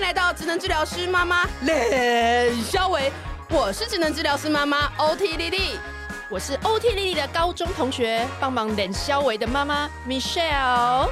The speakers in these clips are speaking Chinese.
迎来到智能治疗师妈妈冷肖维，我是智能治疗师妈妈 OT 丽丽，我是 OT 丽丽的高中同学，帮忙冷肖维的妈妈 Michelle。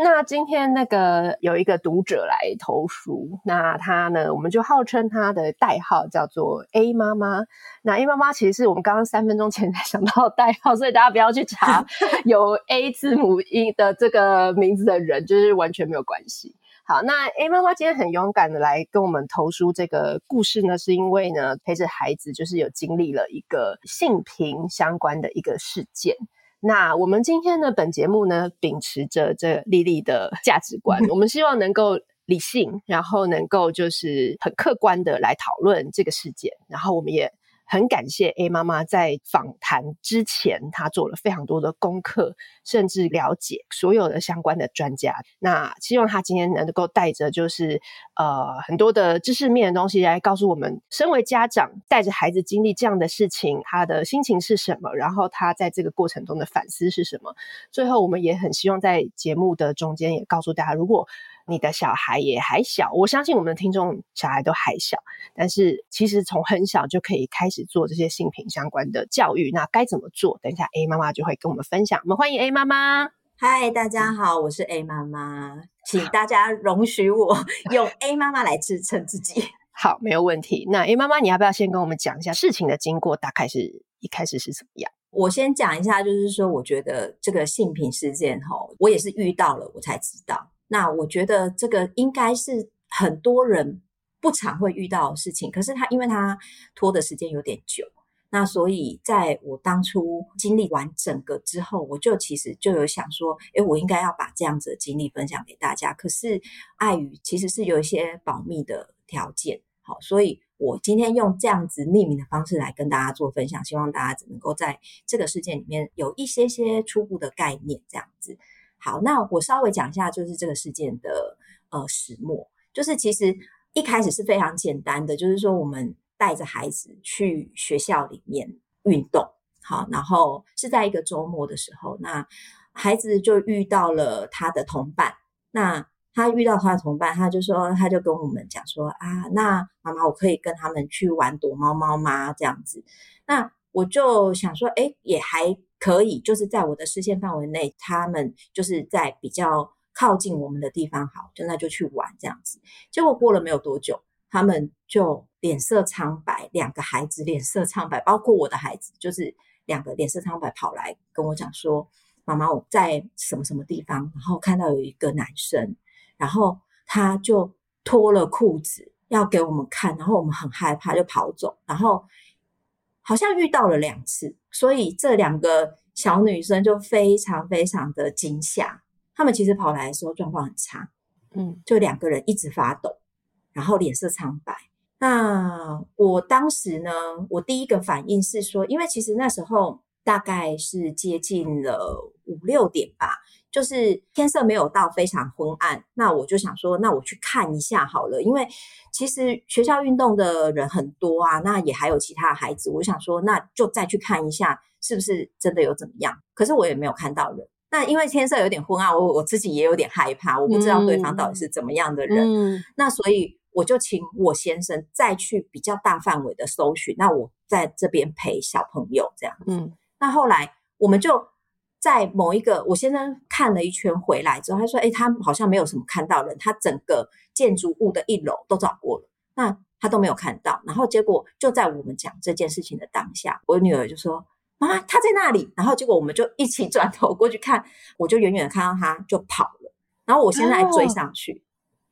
那今天那个有一个读者来投书，那他呢，我们就号称他的代号叫做 A 妈妈。那 A 妈妈其实是我们刚刚三分钟前才想到的代号，所以大家不要去查 有 A 字母音的这个名字的人，就是完全没有关系。好，那 A 妈妈今天很勇敢的来跟我们投书这个故事呢，是因为呢陪着孩子就是有经历了一个性平相关的一个事件。那我们今天的本节目呢，秉持着这莉莉的价值观，我们希望能够理性，然后能够就是很客观的来讨论这个事件，然后我们也。很感谢 A 妈妈在访谈之前，她做了非常多的功课，甚至了解所有的相关的专家。那希望她今天能够带着就是呃很多的知识面的东西来告诉我们，身为家长带着孩子经历这样的事情，他的心情是什么，然后他在这个过程中的反思是什么。最后，我们也很希望在节目的中间也告诉大家，如果你的小孩也还小，我相信我们的听众小孩都还小，但是其实从很小就可以开始做这些性品相关的教育。那该怎么做？等一下 A 妈妈就会跟我们分享。我们欢迎 A 妈妈。嗨，大家好，我是 A 妈妈，请大家容许我 用 A 妈妈来自称自己。好，没有问题。那 A 妈妈，你要不要先跟我们讲一下事情的经过？大概是一开始是怎么样？我先讲一下，就是说，我觉得这个性品事件，吼，我也是遇到了，我才知道。那我觉得这个应该是很多人不常会遇到的事情，可是他因为他拖的时间有点久，那所以在我当初经历完整个之后，我就其实就有想说，诶，我应该要把这样子的经历分享给大家。可是碍于其实是有一些保密的条件，好，所以我今天用这样子匿名的方式来跟大家做分享，希望大家只能够在这个事件里面有一些些初步的概念，这样子。好，那我稍微讲一下，就是这个事件的呃始末，就是其实一开始是非常简单的，就是说我们带着孩子去学校里面运动，好，然后是在一个周末的时候，那孩子就遇到了他的同伴，那他遇到他的同伴，他就说，他就跟我们讲说啊，那妈妈，我可以跟他们去玩躲猫猫吗？这样子，那我就想说，诶，也还。可以，就是在我的视线范围内，他们就是在比较靠近我们的地方，好，就那就去玩这样子。结果过了没有多久，他们就脸色苍白，两个孩子脸色苍白，包括我的孩子，就是两个脸色苍白跑来跟我讲说：“妈妈，我在什么什么地方，然后看到有一个男生，然后他就脱了裤子要给我们看，然后我们很害怕，就跑走，然后。”好像遇到了两次，所以这两个小女生就非常非常的惊吓。她们其实跑来的时候状况很差，嗯，就两个人一直发抖，然后脸色苍白。那我当时呢，我第一个反应是说，因为其实那时候大概是接近了五六点吧。就是天色没有到非常昏暗，那我就想说，那我去看一下好了，因为其实学校运动的人很多啊，那也还有其他的孩子，我想说，那就再去看一下，是不是真的有怎么样？可是我也没有看到人。那因为天色有点昏暗，我我自己也有点害怕，我不知道对方到底是怎么样的人。嗯，那所以我就请我先生再去比较大范围的搜寻，那我在这边陪小朋友这样子。嗯，那后来我们就。在某一个，我先生看了一圈回来之后，他说：“诶，他好像没有什么看到人，他整个建筑物的一楼都找过了，那他都没有看到。然后结果就在我们讲这件事情的当下，我女儿就说：‘妈妈，他在那里。’然后结果我们就一起转头过去看，我就远远的看到他就跑了。然后我现在追上去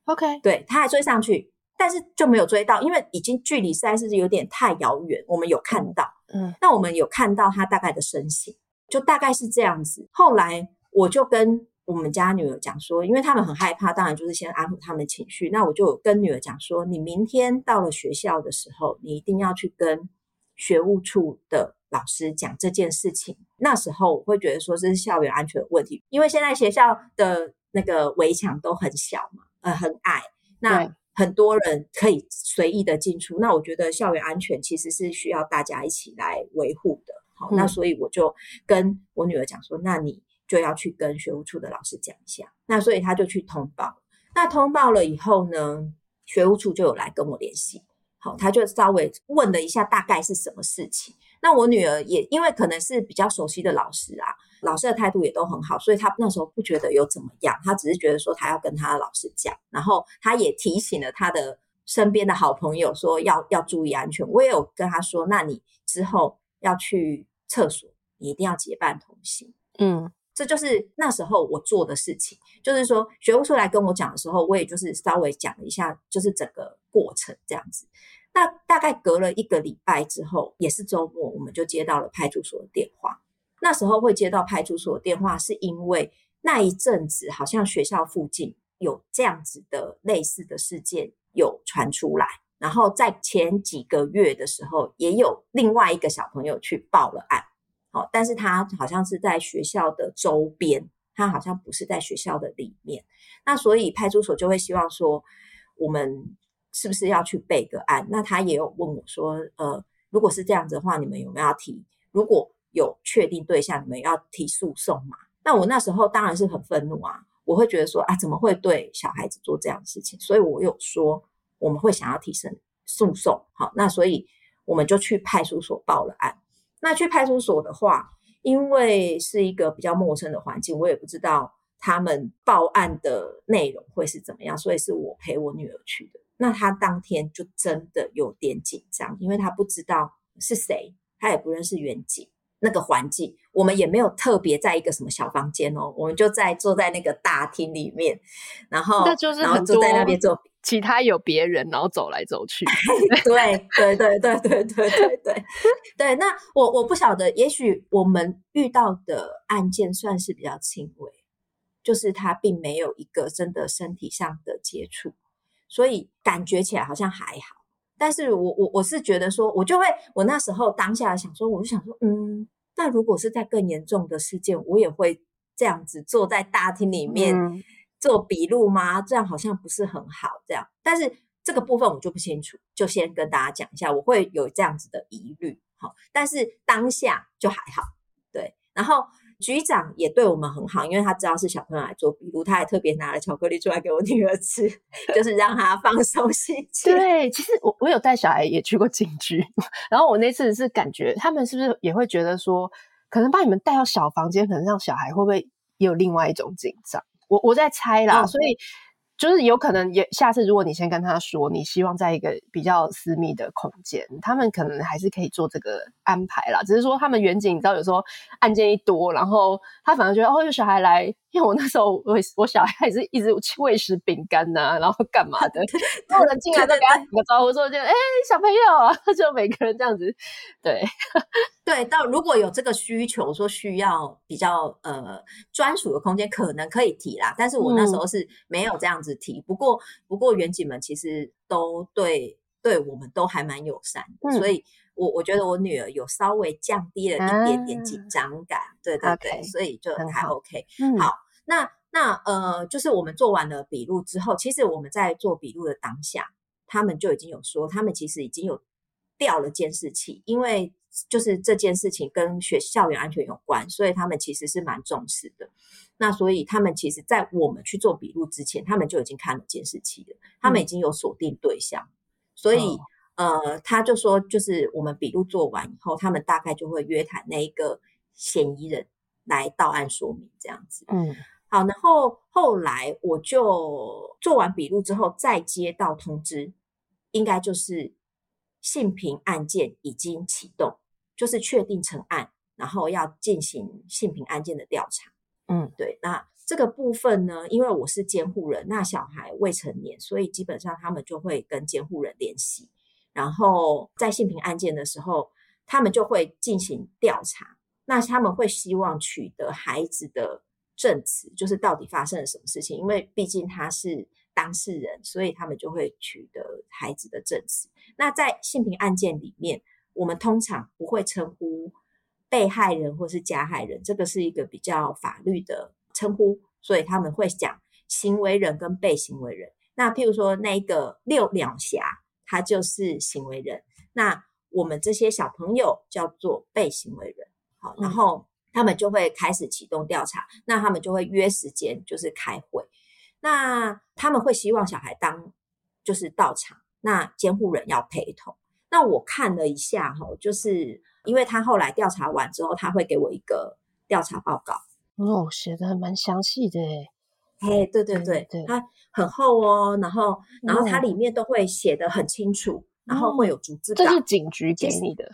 ，OK，对，他还追上去，但是就没有追到，因为已经距离实在是有点太遥远。我们有看到，嗯，那我们有看到他大概的身形。”就大概是这样子。后来我就跟我们家女儿讲说，因为他们很害怕，当然就是先安抚他们情绪。那我就跟女儿讲说，你明天到了学校的时候，你一定要去跟学务处的老师讲这件事情。那时候我会觉得说这是校园安全的问题，因为现在学校的那个围墙都很小嘛，呃，很矮，那很多人可以随意的进出。那我觉得校园安全其实是需要大家一起来维护的。好，那所以我就跟我女儿讲说，那你就要去跟学务处的老师讲一下。那所以他就去通报。那通报了以后呢，学务处就有来跟我联系。好，他就稍微问了一下大概是什么事情。那我女儿也因为可能是比较熟悉的老师啊，老师的态度也都很好，所以她那时候不觉得有怎么样，她只是觉得说她要跟她的老师讲，然后她也提醒了她的身边的好朋友说要要注意安全。我也有跟她说，那你之后要去厕所，你一定要结伴同行。嗯，这就是那时候我做的事情，就是说学务处来跟我讲的时候，我也就是稍微讲了一下，就是整个过程这样子。那大概隔了一个礼拜之后，也是周末，我们就接到了派出所的电话。那时候会接到派出所的电话，是因为那一阵子好像学校附近有这样子的类似的事件有传出来，然后在前几个月的时候，也有另外一个小朋友去报了案。好，但是他好像是在学校的周边，他好像不是在学校的里面。那所以派出所就会希望说，我们。是不是要去备个案？那他也有问我说，呃，如果是这样子的话，你们有没有要提？如果有确定对象，你们要提诉讼吗？那我那时候当然是很愤怒啊，我会觉得说啊，怎么会对小孩子做这样的事情？所以我有说我们会想要提升诉讼。好，那所以我们就去派出所报了案。那去派出所的话，因为是一个比较陌生的环境，我也不知道他们报案的内容会是怎么样，所以是我陪我女儿去的。那她当天就真的有点紧张，因为她不知道是谁，她也不认识远景，那个环境，我们也没有特别在一个什么小房间哦，我们就在坐在那个大厅里面，然后那就是然后坐在那边做，其他有别人，然后走来走去，对对对对对对对对 对。那我我不晓得，也许我们遇到的案件算是比较轻微，就是他并没有一个真的身体上的接触。所以感觉起来好像还好，但是我我我是觉得说，我就会我那时候当下想说，我就想说，嗯，那如果是在更严重的事件，我也会这样子坐在大厅里面做笔录吗？这样好像不是很好，这样。但是这个部分我就不清楚，就先跟大家讲一下，我会有这样子的疑虑，好，但是当下就还好，对，然后。局长也对我们很好，因为他知道是小朋友来做笔录，他还特别拿了巧克力出来给我女儿吃，就是让他放松心情。对，其实我我有带小孩也去过警局，然后我那次是感觉他们是不是也会觉得说，可能把你们带到小房间，可能让小孩会不会也有另外一种紧张？我我在猜啦，哦、所以。就是有可能也下次，如果你先跟他说，你希望在一个比较私密的空间，他们可能还是可以做这个安排啦。只是说他们远景，你知道有时候案件一多，然后他反而觉得哦，有小孩来。因为我那时候我我小孩也是一直喂食饼干呐、啊，然后干嘛的，然后人进来都给他打个招呼说就哎小朋友啊，就每个人这样子，对 对。到如果有这个需求，说需要比较呃专属的空间，可能可以提啦。但是我那时候是没有这样子提。嗯、不过不过园景们其实都对对我们都还蛮友善的，嗯、所以我我觉得我女儿有稍微降低了一点点紧张感，啊、对对对，okay, 所以就还 OK 好。嗯、好那那呃，就是我们做完了笔录之后，其实我们在做笔录的当下，他们就已经有说，他们其实已经有掉了监视器，因为就是这件事情跟学校园安全有关，所以他们其实是蛮重视的。那所以他们其实，在我们去做笔录之前，他们就已经看了监视器了，他们已经有锁定对象，嗯、所以、哦、呃，他就说，就是我们笔录做完以后，他们大概就会约谈那一个嫌疑人来到案说明这样子，嗯。好，然后后来我就做完笔录之后，再接到通知，应该就是性平案件已经启动，就是确定成案，然后要进行性平案件的调查。嗯，对。那这个部分呢，因为我是监护人，那小孩未成年，所以基本上他们就会跟监护人联系，然后在性平案件的时候，他们就会进行调查。那他们会希望取得孩子的。证词就是到底发生了什么事情，因为毕竟他是当事人，所以他们就会取得孩子的证词。那在性平案件里面，我们通常不会称呼被害人或是加害人，这个是一个比较法律的称呼，所以他们会讲行为人跟被行为人。那譬如说那个六两侠，他就是行为人，那我们这些小朋友叫做被行为人。好，然后。他们就会开始启动调查，那他们就会约时间，就是开会。那他们会希望小孩当就是到场，那监护人要陪同。那我看了一下哈，就是因为他后来调查完之后，他会给我一个调查报告。哦，写的还蛮详细的诶。哎，对对对，对，它很厚哦，然后然后它里面都会写得很清楚，然后会有逐字稿。这是警局给你的，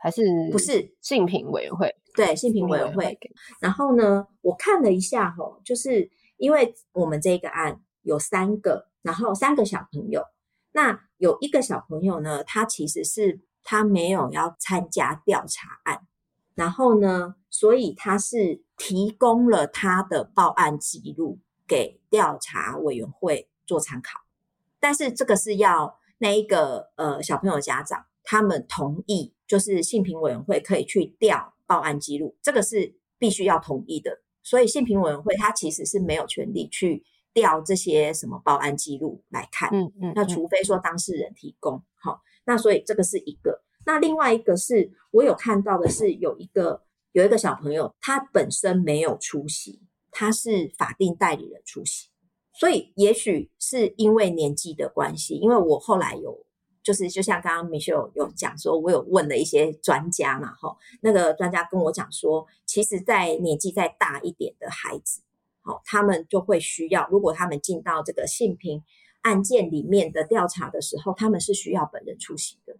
还是不是性平委员会？对，性平委员会。然后呢，我看了一下吼，就是因为我们这个案有三个，然后三个小朋友，那有一个小朋友呢，他其实是他没有要参加调查案，然后呢，所以他是。提供了他的报案记录给调查委员会做参考，但是这个是要那一个呃小朋友家长他们同意，就是性平委员会可以去调报案记录，这个是必须要同意的。所以性平委员会他其实是没有权利去调这些什么报案记录来看，嗯嗯，嗯，那除非说当事人提供，好，那所以这个是一个。那另外一个是我有看到的是有一个。有一个小朋友，他本身没有出席，他是法定代理人出席，所以也许是因为年纪的关系。因为我后来有，就是就像刚刚 Michelle 有讲说，我有问了一些专家嘛，哈，那个专家跟我讲说，其实，在年纪再大一点的孩子，好，他们就会需要，如果他们进到这个性平案件里面的调查的时候，他们是需要本人出席的，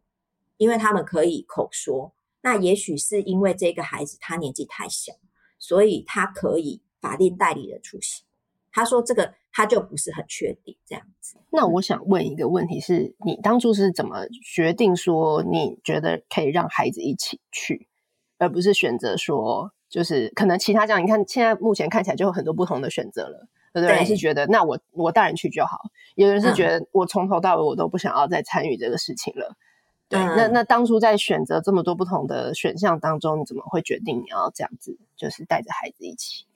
因为他们可以口说。那也许是因为这个孩子他年纪太小，所以他可以法定代理人出席。他说这个他就不是很确定这样子。那我想问一个问题是，你当初是怎么决定说你觉得可以让孩子一起去，而不是选择说就是可能其他这样？你看现在目前看起来就有很多不同的选择了。有的人是觉得那我我大人去就好，有的人是觉得我从头到尾我都不想要再参与这个事情了。对，那那当初在选择这么多不同的选项当中，你怎么会决定你要这样子，就是带着孩子一起？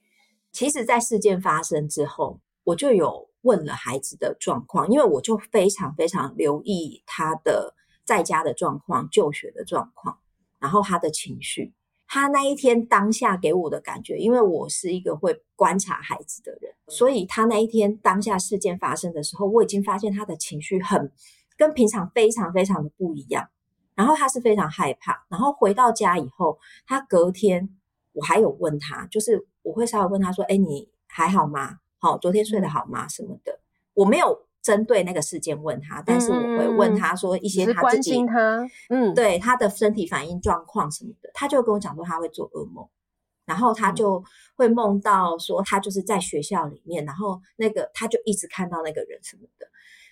其实，在事件发生之后，我就有问了孩子的状况，因为我就非常非常留意他的在家的状况、就学的状况，然后他的情绪。他那一天当下给我的感觉，因为我是一个会观察孩子的人，所以他那一天当下事件发生的时候，我已经发现他的情绪很。跟平常非常非常的不一样，然后他是非常害怕，然后回到家以后，他隔天我还有问他，就是我会稍微问他说：“哎，你还好吗？好，昨天睡得好吗？什么的？”我没有针对那个事件问他，但是我会问他说一些他自己，关心他，嗯，对他的身体反应状况什么的，他就跟我讲说他会做噩梦，然后他就会梦到说他就是在学校里面，然后那个他就一直看到那个人什么的。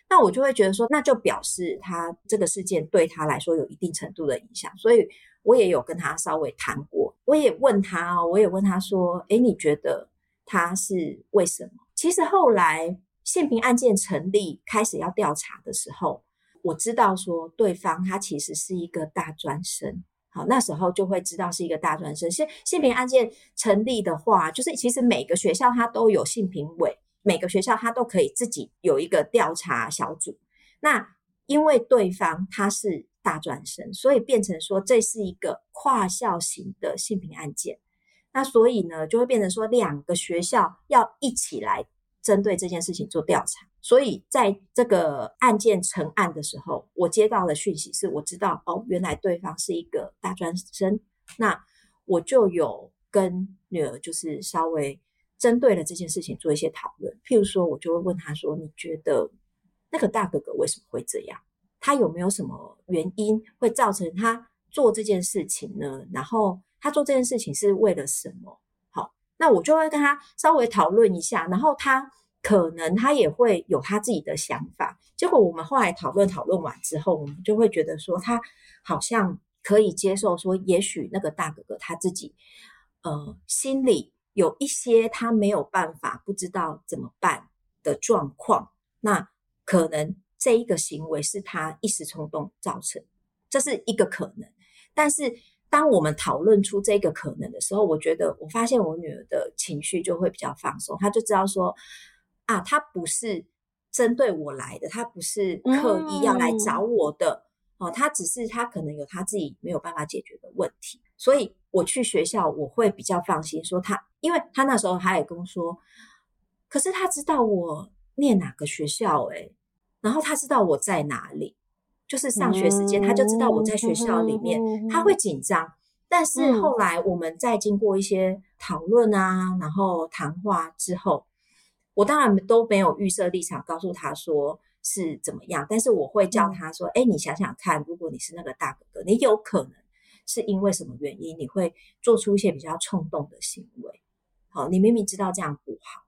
那我就会觉得说，那就表示他这个事件对他来说有一定程度的影响，所以我也有跟他稍微谈过，我也问他哦，我也问他说，诶，你觉得他是为什么？其实后来性平案件成立开始要调查的时候，我知道说对方他其实是一个大专生，好，那时候就会知道是一个大专生。性性平案件成立的话，就是其实每个学校他都有性平委。每个学校他都可以自己有一个调查小组。那因为对方他是大专生，所以变成说这是一个跨校型的性平案件。那所以呢，就会变成说两个学校要一起来针对这件事情做调查。所以在这个案件成案的时候，我接到的讯息是我知道哦，原来对方是一个大专生。那我就有跟女儿就是稍微。针对了这件事情做一些讨论，譬如说，我就会问他说：“你觉得那个大哥哥为什么会这样？他有没有什么原因会造成他做这件事情呢？然后他做这件事情是为了什么？”好，那我就会跟他稍微讨论一下，然后他可能他也会有他自己的想法。结果我们后来讨论讨论完之后，我们就会觉得说，他好像可以接受说，也许那个大哥哥他自己呃心里。有一些他没有办法，不知道怎么办的状况，那可能这一个行为是他一时冲动造成，这是一个可能。但是当我们讨论出这个可能的时候，我觉得我发现我女儿的情绪就会比较放松，她就知道说啊，她不是针对我来的，她不是刻意要来找我的哦，她只是她可能有她自己没有办法解决的问题，所以我去学校，我会比较放心。说他，因为他那时候他也跟我说，可是他知道我念哪个学校，诶，然后他知道我在哪里，就是上学时间，他就知道我在学校里面，他会紧张。但是后来我们在经过一些讨论啊，然后谈话之后，我当然都没有预设立场，告诉他说是怎么样。但是我会叫他说：“哎，你想想看，如果你是那个大哥哥，你有可能。”是因为什么原因你会做出一些比较冲动的行为？好，你明明知道这样不好，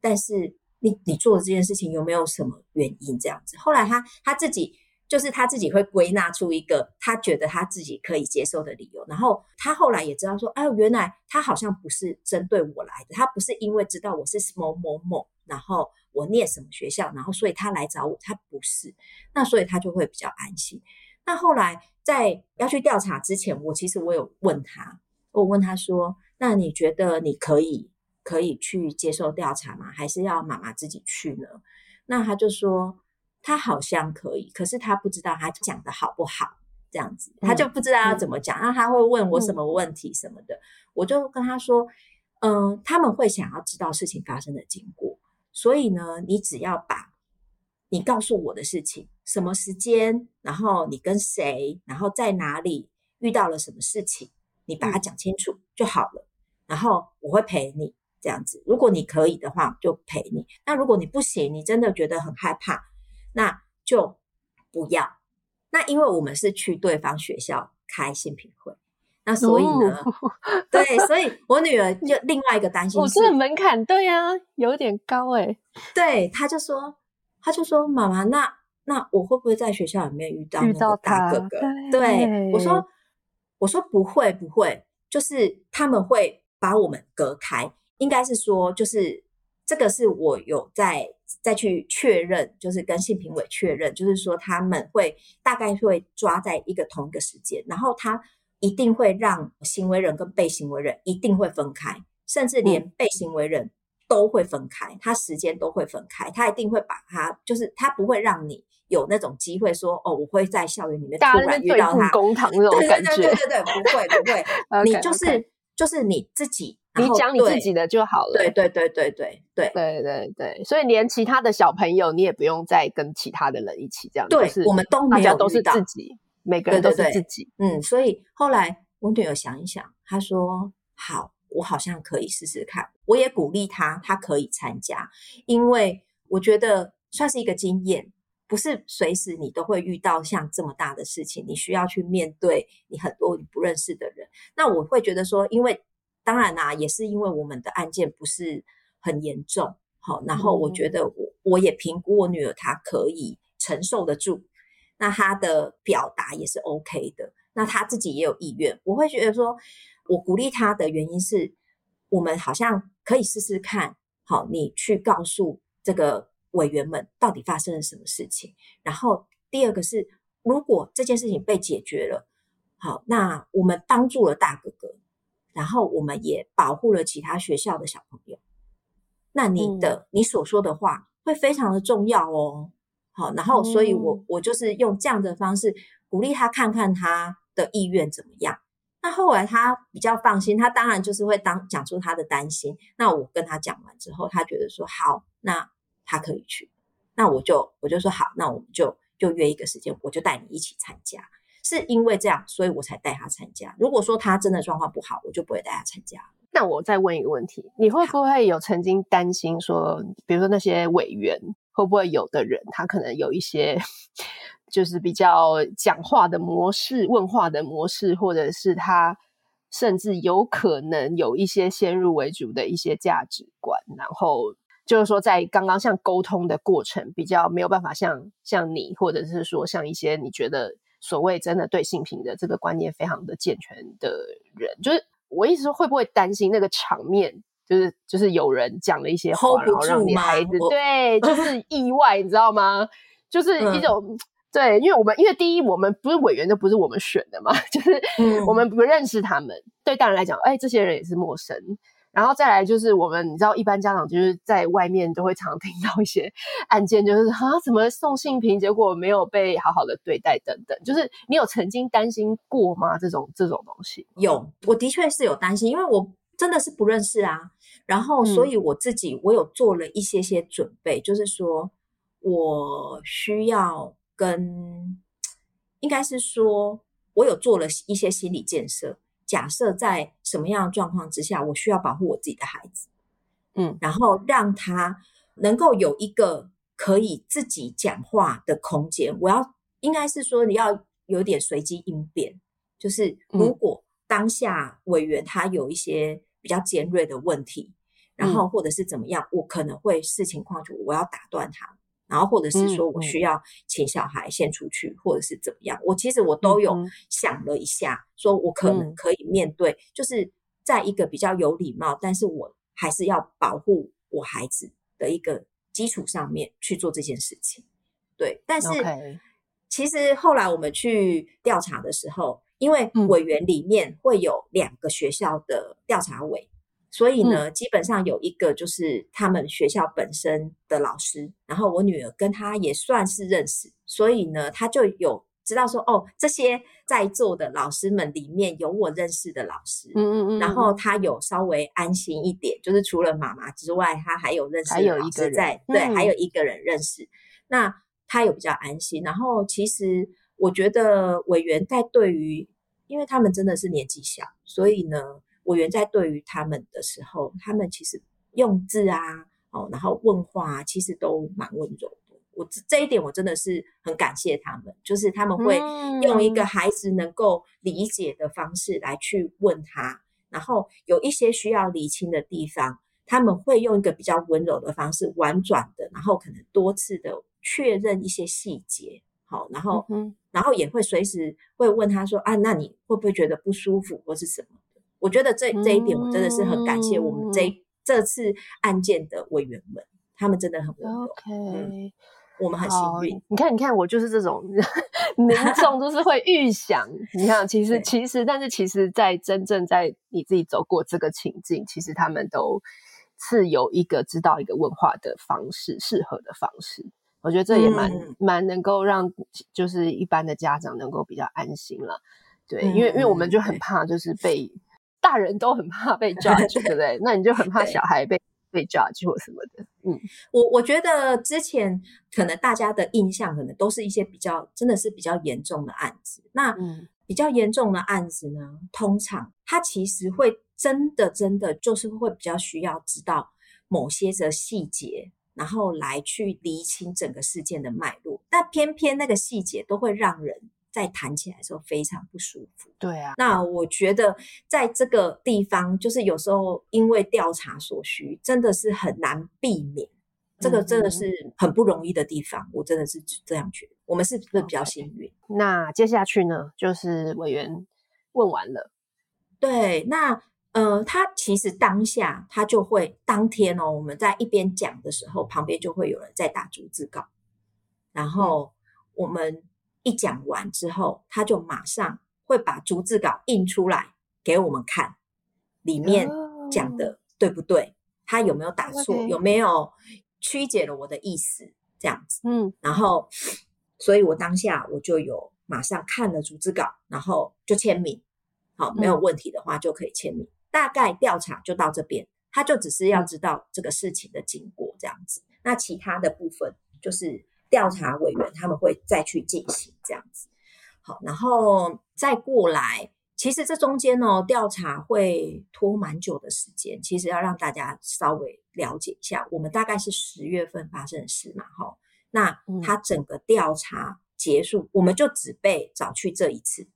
但是你你做的这件事情有没有什么原因这样子？后来他他自己就是他自己会归纳出一个他觉得他自己可以接受的理由，然后他后来也知道说，哎，原来他好像不是针对我来的，他不是因为知道我是某某某，然后我念什么学校，然后所以他来找我，他不是，那所以他就会比较安心。那后来在要去调查之前，我其实我有问他，我问他说：“那你觉得你可以可以去接受调查吗？还是要妈妈自己去呢？”那他就说他好像可以，可是他不知道他讲的好不好，这样子他就不知道要怎么讲。那、嗯、他会问我什么问题什么的，嗯、我就跟他说：“嗯、呃，他们会想要知道事情发生的经过，所以呢，你只要把。”你告诉我的事情，什么时间，然后你跟谁，然后在哪里遇到了什么事情，你把它讲清楚就好了。然后我会陪你这样子，如果你可以的话，就陪你。那如果你不行，你真的觉得很害怕，那就不要。那因为我们是去对方学校开新品会，那所以呢，哦、对，所以我女儿就另外一个担心是，我这个门槛对呀、啊，有点高哎、欸、对，她就说。他就说：“妈妈，那那我会不会在学校里面遇到那个大哥哥？”对，我说：“我说不会，不会，就是他们会把我们隔开。应该是说，就是这个是我有在再去确认，就是跟性评委确认，就是说他们会大概会抓在一个同一个时间，然后他一定会让行为人跟被行为人一定会分开，甚至连被行为人。”都会分开，他时间都会分开，他一定会把他，就是他不会让你有那种机会说，哦，我会在校园里面突然遇到他，公堂那种感觉，对对对对对，不会不会，okay, 你就是 okay. 就是你自己，你讲你自己的就好了，对对对对对对对对对，所以连其他的小朋友你也不用再跟其他的人一起这样，对，就是我们都没有，都是自己，每个人都是自己，嗯，所以后来我女儿想一想，她说好。我好像可以试试看，我也鼓励她，她可以参加，因为我觉得算是一个经验，不是随时你都会遇到像这么大的事情，你需要去面对你很多你不认识的人。那我会觉得说，因为当然啦、啊，也是因为我们的案件不是很严重，好，然后我觉得我我也评估我女儿她可以承受得住，那她的表达也是 OK 的，那她自己也有意愿，我会觉得说。我鼓励她的原因是，我们好像可以试试看，好，你去告诉这个委员们到底发生了什么事情。然后第二个是，如果这件事情被解决了，好，那我们帮助了大哥哥，然后我们也保护了其他学校的小朋友。那你的、嗯、你所说的话会非常的重要哦。好，然后所以我我就是用这样的方式鼓励他，看看他的意愿怎么样。那后来他比较放心，他当然就是会当讲出他的担心。那我跟他讲完之后，他觉得说好，那他可以去。那我就我就说好，那我们就就约一个时间，我就带你一起参加。是因为这样，所以我才带他参加。如果说他真的状况不好，我就不会带他参加。那我再问一个问题，你会不会有曾经担心说，比如说那些委员会不会有的人，他可能有一些？就是比较讲话的模式、问话的模式，或者是他甚至有可能有一些先入为主的一些价值观，然后就是说在刚刚像沟通的过程比较没有办法像像你，或者是说像一些你觉得所谓真的对性平的这个观念非常的健全的人，就是我一直说会不会担心那个场面，就是就是有人讲了一些话，然后让你孩子对，就 是意外，你知道吗？就是一种。嗯对，因为我们因为第一，我们不是委员，都不是我们选的嘛，就是我们不认识他们。嗯、对大人来讲，哎，这些人也是陌生。然后再来就是我们，你知道，一般家长就是在外面都会常听到一些 案件，就是啊，怎么送性平，结果没有被好好的对待等等。就是你有曾经担心过吗？这种这种东西？有，我的确是有担心，因为我真的是不认识啊。然后，所以我自己我有做了一些些准备，嗯、就是说我需要跟，应该是说我有做了一些心理建设。假设在什么样的状况之下，我需要保护我自己的孩子，嗯，然后让他能够有一个可以自己讲话的空间。我要应该是说，你要有点随机应变，就是如果当下委员他有一些比较尖锐的问题，然后或者是怎么样，我可能会视情况就我要打断他。然后，或者是说我需要请小孩先出去，嗯、或者是怎么样？我其实我都有想了一下，嗯、说我可能可以面对，嗯、就是在一个比较有礼貌，但是我还是要保护我孩子的一个基础上面去做这件事情。对，但是其实后来我们去调查的时候，因为委员里面会有两个学校的调查委。所以呢，嗯、基本上有一个就是他们学校本身的老师，然后我女儿跟他也算是认识，所以呢，他就有知道说，哦，这些在座的老师们里面有我认识的老师，嗯嗯嗯，然后他有稍微安心一点，就是除了妈妈之外，他还有认识的老师在，对，嗯、还有一个人认识，那他有比较安心。然后其实我觉得委员在对于，因为他们真的是年纪小，所以呢。委员在对于他们的时候，他们其实用字啊，哦，然后问话啊，其实都蛮温柔的。我这这一点我真的是很感谢他们，就是他们会用一个孩子能够理解的方式来去问他，然后有一些需要理清的地方，他们会用一个比较温柔的方式，婉转的，然后可能多次的确认一些细节，好，然后，嗯然后也会随时会问他说啊，那你会不会觉得不舒服或是什么？我觉得这这一点，我真的是很感谢我们这、嗯、这次案件的委员们，他们真的很温柔。OK，、嗯、我们很幸运。你看，你看，我就是这种 民众，就是会预想。你看，其实其实，但是其实，在真正在你自己走过这个情境，其实他们都是有一个知道一个问话的方式，适合的方式。我觉得这也蛮蛮、嗯、能够让就是一般的家长能够比较安心了。对，嗯、因为因为我们就很怕就是被。大人都很怕被 judge，对不对？那你就很怕小孩被被 judge 或什么的。嗯，我我觉得之前可能大家的印象可能都是一些比较真的是比较严重的案子。那比较严重的案子呢，通常他其实会真的真的就是会比较需要知道某些的细节，然后来去厘清整个事件的脉络。但偏偏那个细节都会让人。在谈起来的时候非常不舒服。对啊，那我觉得在这个地方，就是有时候因为调查所需，真的是很难避免。这个真的是很不容易的地方，我真的是这样觉得。我们是不是比较幸运？Okay. 那接下去呢，就是委员问完了。对，那呃，他其实当下他就会当天哦，我们在一边讲的时候，旁边就会有人在打逐字稿，然后我们。一讲完之后，他就马上会把逐字稿印出来给我们看，里面讲的对不对？他有没有打错.有没有曲解了我的意思？这样子，嗯，然后，所以我当下我就有马上看了逐字稿，然后就签名。好，没有问题的话就可以签名。嗯、大概调查就到这边，他就只是要知道这个事情的经过这样子。那其他的部分就是。调查委员他们会再去进行这样子，好，然后再过来，其实这中间呢，调查会拖蛮久的时间。其实要让大家稍微了解一下，我们大概是十月份发生的事嘛，哈。那他整个调查结束，嗯、我们就只被找去这一次。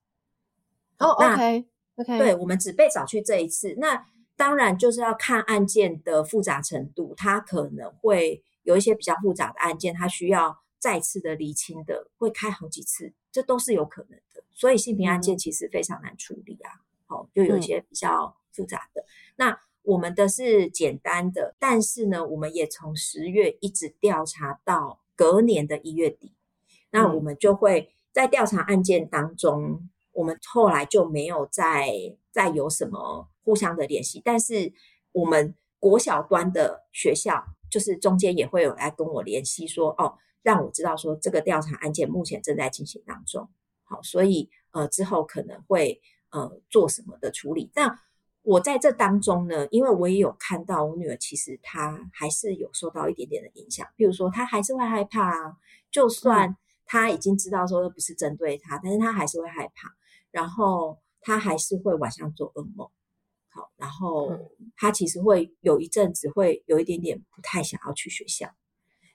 哦，OK，OK，对，我们只被找去这一次。那当然就是要看案件的复杂程度，它可能会。有一些比较复杂的案件，它需要再次的厘清的，会开好几次，这都是有可能的。所以性平案件其实非常难处理啊。好、嗯哦，就有一些比较复杂的。嗯、那我们的是简单的，但是呢，我们也从十月一直调查到隔年的一月底。那我们就会在调查案件当中，我们后来就没有再再有什么互相的联系，但是。我们国小端的学校，就是中间也会有来跟我联系说，哦，让我知道说这个调查案件目前正在进行当中。好，所以呃之后可能会呃做什么的处理。那我在这当中呢，因为我也有看到我女儿其实她还是有受到一点点的影响，比如说她还是会害怕啊，就算她已经知道说不是针对她，但是她还是会害怕，然后她还是会晚上做噩梦。好，然后她其实会有一阵子会有一点点不太想要去学校。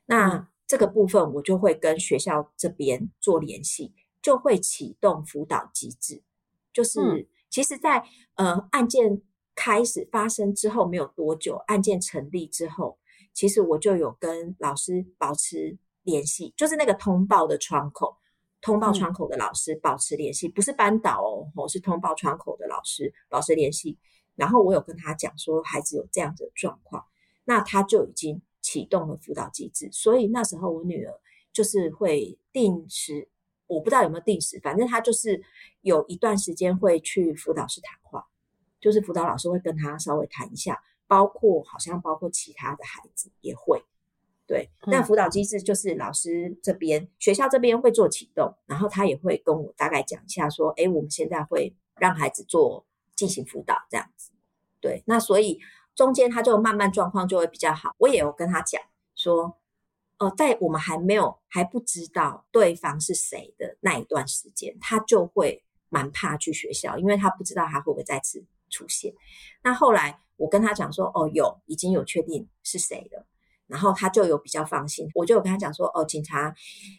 那这个部分我就会跟学校这边做联系。就会启动辅导机制，就是、嗯、其实在，在呃案件开始发生之后没有多久，案件成立之后，其实我就有跟老师保持联系，就是那个通报的窗口，通报窗口的老师保持联系，嗯、不是班导哦，我是通报窗口的老师保持联系。然后我有跟他讲说，孩子有这样的状况，那他就已经启动了辅导机制，所以那时候我女儿就是会定时。我不知道有没有定时，反正她就是有一段时间会去辅导室谈话，就是辅导老师会跟她稍微谈一下，包括好像包括其他的孩子也会，对。那辅导机制就是老师这边、嗯、学校这边会做启动，然后他也会跟我大概讲一下说，诶，我们现在会让孩子做进行辅导这样子，对。那所以中间他就慢慢状况就会比较好，我也有跟他讲说。哦，在我们还没有还不知道对方是谁的那一段时间，他就会蛮怕去学校，因为他不知道他会不会再次出现。那后来我跟他讲说，哦，有已经有确定是谁了，然后他就有比较放心。我就有跟他讲说，哦，警察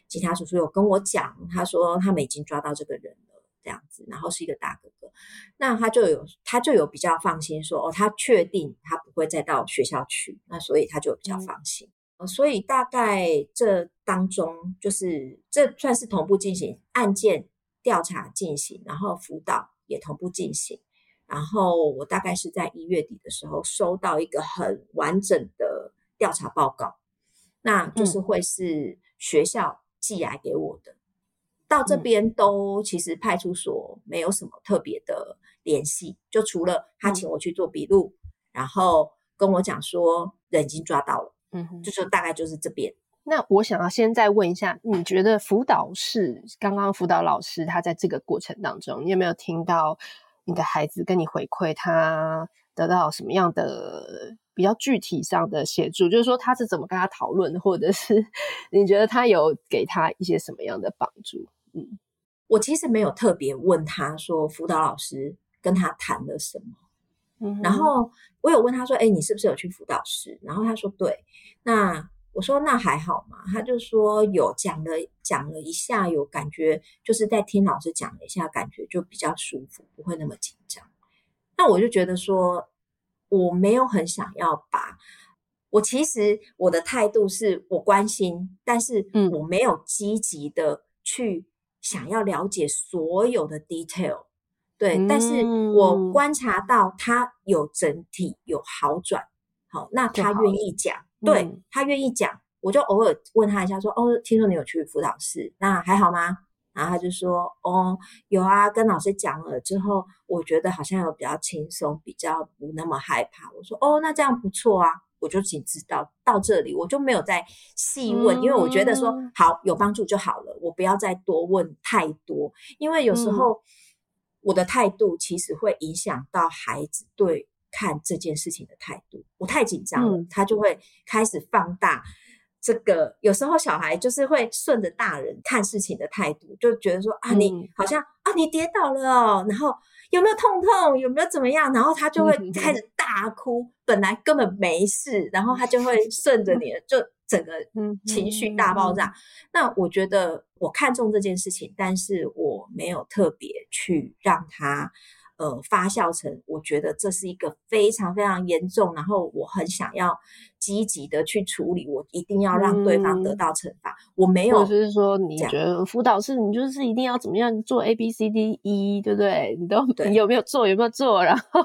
警察叔叔有跟我讲，他说他们已经抓到这个人了，这样子，然后是一个大哥哥，那他就有他就有比较放心说，哦，他确定他不会再到学校去，那所以他就比较放心。嗯所以大概这当中，就是这算是同步进行案件调查进行，然后辅导也同步进行。然后我大概是在一月底的时候收到一个很完整的调查报告，那就是会是学校寄来给我的。到这边都其实派出所没有什么特别的联系，就除了他请我去做笔录，然后跟我讲说人已经抓到了。嗯，就是大概就是这边。那我想要先再问一下，你觉得辅导室刚刚辅导老师他在这个过程当中，你有没有听到你的孩子跟你回馈，他得到什么样的比较具体上的协助？就是说他是怎么跟他讨论，或者是 你觉得他有给他一些什么样的帮助？嗯，我其实没有特别问他说辅导老师跟他谈了什么。嗯，然后我有问他说：“哎，你是不是有去辅导室？”然后他说：“对。”那我说：“那还好嘛。”他就说：“有讲了讲了一下，有感觉，就是在听老师讲了一下，感觉就比较舒服，不会那么紧张。”那我就觉得说，我没有很想要把，我其实我的态度是我关心，但是我没有积极的去想要了解所有的 detail。对，但是我观察到他有整体有好转，好，那他愿意讲，对、嗯、他愿意讲，我就偶尔问他一下说，说哦，听说你有去辅导室，那还好吗？然后他就说，哦，有啊，跟老师讲了之后，我觉得好像有比较轻松，比较不那么害怕。我说，哦，那这样不错啊，我就仅知道到这里，我就没有再细问，嗯、因为我觉得说好有帮助就好了，我不要再多问太多，因为有时候。嗯我的态度其实会影响到孩子对看这件事情的态度。我太紧张了，嗯，他就会开始放大这个。有时候小孩就是会顺着大人看事情的态度，就觉得说啊，你好像啊，你跌倒了哦，然后有没有痛痛，有没有怎么样？然后他就会开始大哭，本来根本没事，然后他就会 顺着你的就。整个情绪大爆炸，那我觉得我看重这件事情，但是我没有特别去让他呃发酵成，我觉得这是一个非常非常严重，然后我很想要积极的去处理，我一定要让对方得到惩罚。嗯、我没有，就是说你觉得辅导室你就是一定要怎么样做 A B C D E，对不对？你都你有没有做？有没有做？然后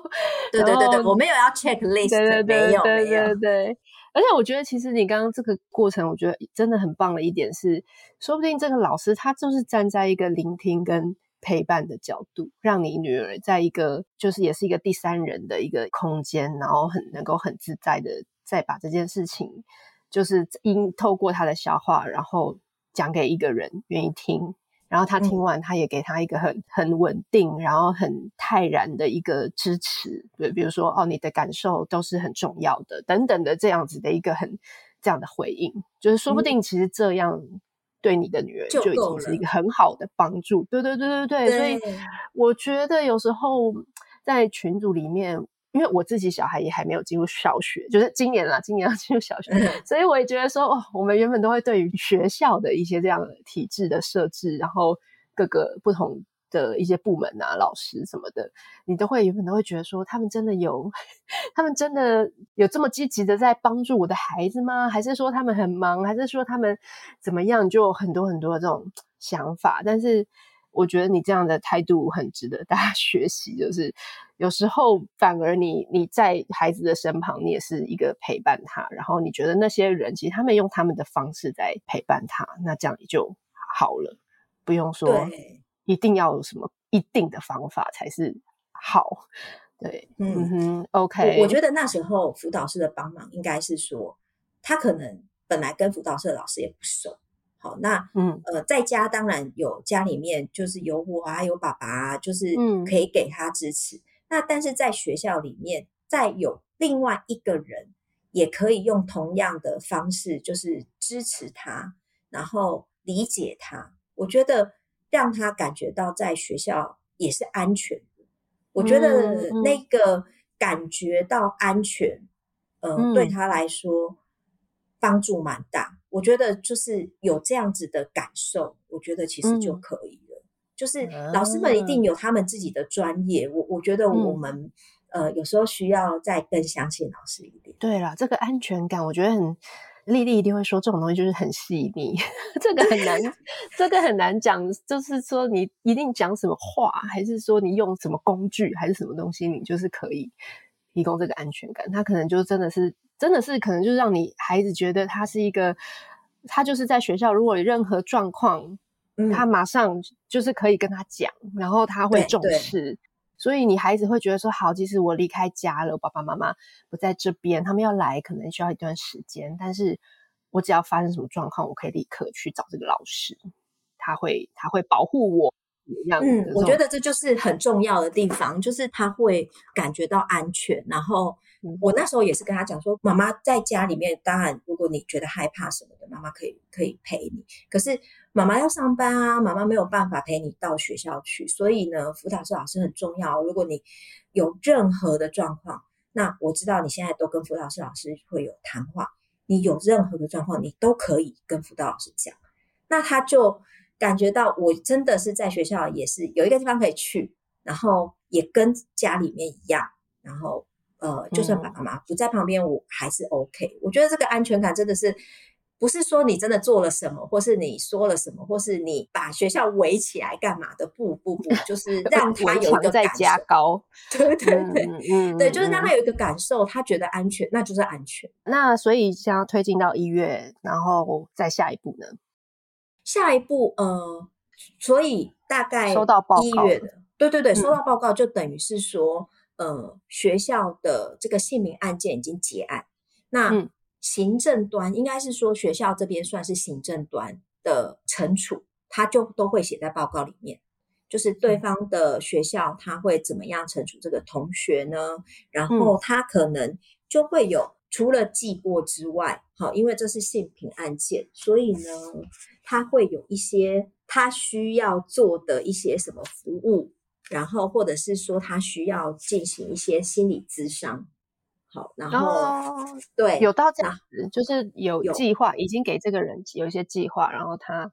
对对对对，我没有要 check list，对对对对没有对对对。而且我觉得，其实你刚刚这个过程，我觉得真的很棒的一点是，说不定这个老师他就是站在一个聆听跟陪伴的角度，让你女儿在一个就是也是一个第三人的一个空间，然后很能够很自在的再把这件事情，就是因透过她的消化，然后讲给一个人愿意听。然后他听完，他也给他一个很很稳定，然后很泰然的一个支持，对，比如说哦，你的感受都是很重要的，等等的这样子的一个很这样的回应，就是说不定其实这样对你的女儿就已经是一个很好的帮助，对对对对对，对，所以我觉得有时候在群组里面。因为我自己小孩也还没有进入小学，就是今年啦，今年要进入小学，所以我也觉得说，哦，我们原本都会对于学校的一些这样的体制的设置，然后各个不同的一些部门啊、老师什么的，你都会原本都会觉得说，他们真的有，他们真的有这么积极的在帮助我的孩子吗？还是说他们很忙？还是说他们怎么样？就很多很多这种想法，但是。我觉得你这样的态度很值得大家 学习，就是有时候反而你你在孩子的身旁，你也是一个陪伴他，然后你觉得那些人其实他们用他们的方式在陪伴他，那这样也就好了，不用说一定要有什么一定的方法才是好。对，嗯哼，OK 我。我觉得那时候辅导师的帮忙应该是说，他可能本来跟辅导室的老师也不熟。好，那嗯呃，在家当然有家里面就是有我啊，有爸爸啊，就是可以给他支持。嗯、那但是在学校里面，再有另外一个人也可以用同样的方式，就是支持他，然后理解他。我觉得让他感觉到在学校也是安全的。我觉得那个感觉到安全，嗯、呃，对他来说帮助蛮大。我觉得就是有这样子的感受，我觉得其实就可以了。嗯、就是老师们一定有他们自己的专业，我我觉得我们、嗯、呃有时候需要再更相信老师一点。对了，这个安全感，我觉得很丽丽一定会说这种东西就是很细腻，这个很难，这个很难讲。就是说你一定讲什么话，还是说你用什么工具，还是什么东西，你就是可以提供这个安全感。他可能就真的是。真的是可能就是让你孩子觉得他是一个，他就是在学校如果有任何状况，嗯、他马上就是可以跟他讲，然后他会重视，所以你孩子会觉得说好，即使我离开家了，爸爸妈妈不在这边，他们要来可能需要一段时间，但是我只要发生什么状况，我可以立刻去找这个老师，他会他会保护我。嗯，我觉得这就是很重要的地方，就是他会感觉到安全，然后。我那时候也是跟他讲说，妈妈在家里面，当然如果你觉得害怕什么的，妈妈可以可以陪你。可是妈妈要上班啊，妈妈没有办法陪你到学校去。所以呢，辅导室老师很重要。如果你有任何的状况，那我知道你现在都跟辅导室老师会有谈话，你有任何的状况，你都可以跟辅导老师讲。那他就感觉到我真的是在学校也是有一个地方可以去，然后也跟家里面一样，然后。呃，就算爸爸妈妈不在旁边，我还是 OK。我觉得这个安全感真的是，不是说你真的做了什么，或是你说了什么，或是你把学校围起来干嘛的？不不不，就是让他有一个感加高。对对对，嗯，对，就是让他有一个感受，他觉得安全，那就是安全。那所以将要推进到一月，然后再下一步呢？下一步，呃，所以大概收到报告一月的，对对对，收到报告就等于是说。呃，学校的这个姓名案件已经结案，那行政端应该是说学校这边算是行政端的惩处，他就都会写在报告里面，就是对方的学校他会怎么样惩处这个同学呢？然后他可能就会有除了记过之外，好，因为这是性平案件，所以呢，他会有一些他需要做的一些什么服务。然后，或者是说他需要进行一些心理咨商，好，然后、哦、对，有到这样子，就是有计划，已经给这个人有一些计划，然后他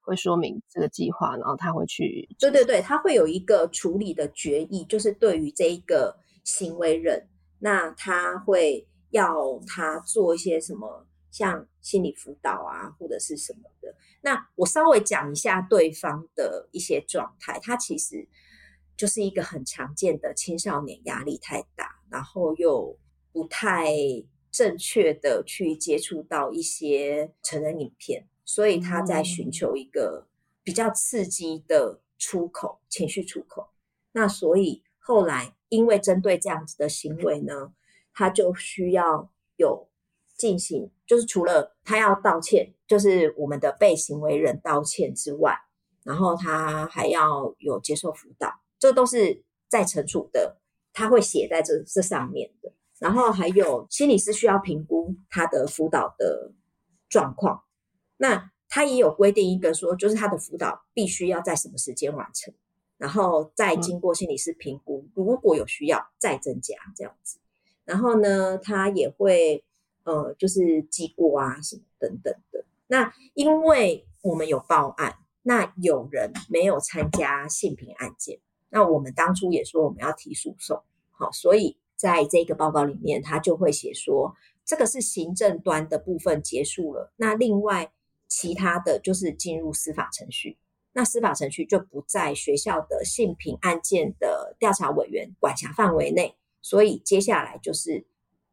会说明这个计划，然后他会去，对对对，他会有一个处理的决议，就是对于这一个行为人，那他会要他做一些什么，像心理辅导啊，或者是什么的。那我稍微讲一下对方的一些状态，他其实。就是一个很常见的青少年压力太大，然后又不太正确的去接触到一些成人影片，所以他在寻求一个比较刺激的出口，情绪出口。那所以后来因为针对这样子的行为呢，他就需要有进行，就是除了他要道歉，就是我们的被行为人道歉之外，然后他还要有接受辅导，这都是在惩处的，他会写在这这上面的。然后还有心理师需要评估他的辅导的状况，那他也有规定一个说，就是他的辅导必须要在什么时间完成。然后再经过心理师评估，嗯、如果有需要再增加这样子。然后呢，他也会呃，就是记过啊什么等等的。那因为我们有报案，那有人没有参加性平案件，那我们当初也说我们要提诉讼，好，所以在这个报告里面，他就会写说，这个是行政端的部分结束了，那另外其他的就是进入司法程序。那司法程序就不在学校的性平案件的调查委员管辖范围内，所以接下来就是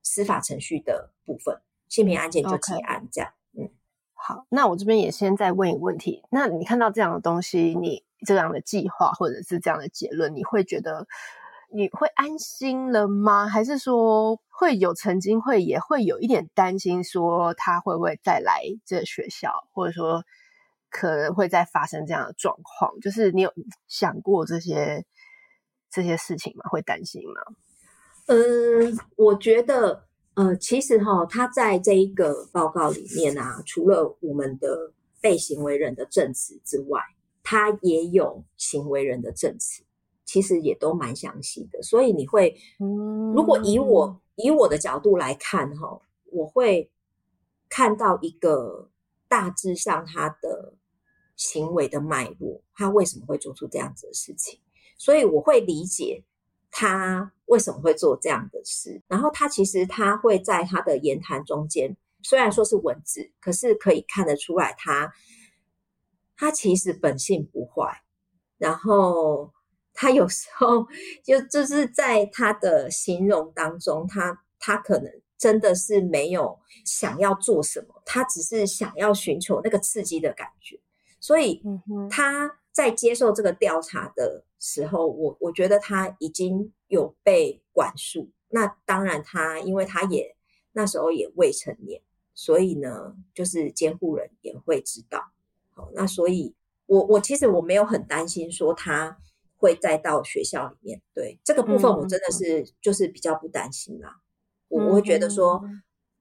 司法程序的部分，性平案件就结案这样。Okay. 嗯，好，那我这边也先再问一个问题，那你看到这样的东西，你这样的计划或者是这样的结论，你会觉得你会安心了吗？还是说会有曾经会也会有一点担心，说他会不会再来这学校，或者说？可能会再发生这样的状况，就是你有想过这些这些事情吗？会担心吗？嗯，我觉得，呃，其实哈，他在这一个报告里面啊，除了我们的被行为人的证词之外，他也有行为人的证词，其实也都蛮详细的。所以你会，嗯，如果以我以我的角度来看哈，我会看到一个。大致上，他的行为的脉络，他为什么会做出这样子的事情？所以我会理解他为什么会做这样的事。然后他其实他会在他的言谈中间，虽然说是文字，可是可以看得出来他，他他其实本性不坏。然后他有时候就就是在他的形容当中，他他可能。真的是没有想要做什么，他只是想要寻求那个刺激的感觉。所以他在接受这个调查的时候，我我觉得他已经有被管束。那当然，他因为他也那时候也未成年，所以呢，就是监护人也会知道。好，那所以我我其实我没有很担心说他会再到学校里面。对这个部分，我真的是就是比较不担心啦。我我会觉得说，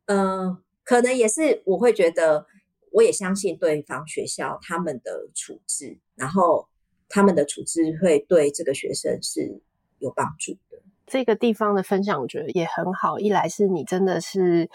嗯、呃，可能也是我会觉得，我也相信对方学校他们的处置，然后他们的处置会对这个学生是有帮助的。这个地方的分享我觉得也很好，一来是你真的是，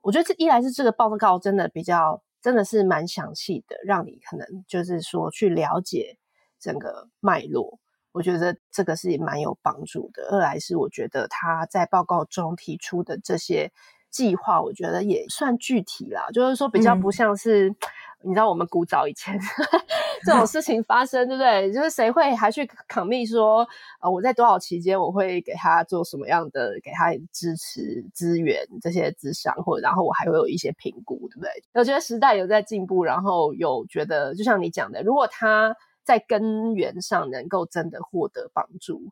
我觉得这一来是这个报告真的比较真的是蛮详细的，让你可能就是说去了解整个脉络。我觉得这个是蛮有帮助的。二来是我觉得他在报告中提出的这些计划，我觉得也算具体啦。就是说比较不像是，嗯、你知道我们古早以前 这种事情发生，对不对？就是谁会还去 commit 说，呃，我在多少期间我会给他做什么样的，给他支持资源这些资商，或者然后我还会有一些评估，对不对？我觉得时代有在进步，然后有觉得，就像你讲的，如果他。在根源上能够真的获得帮助，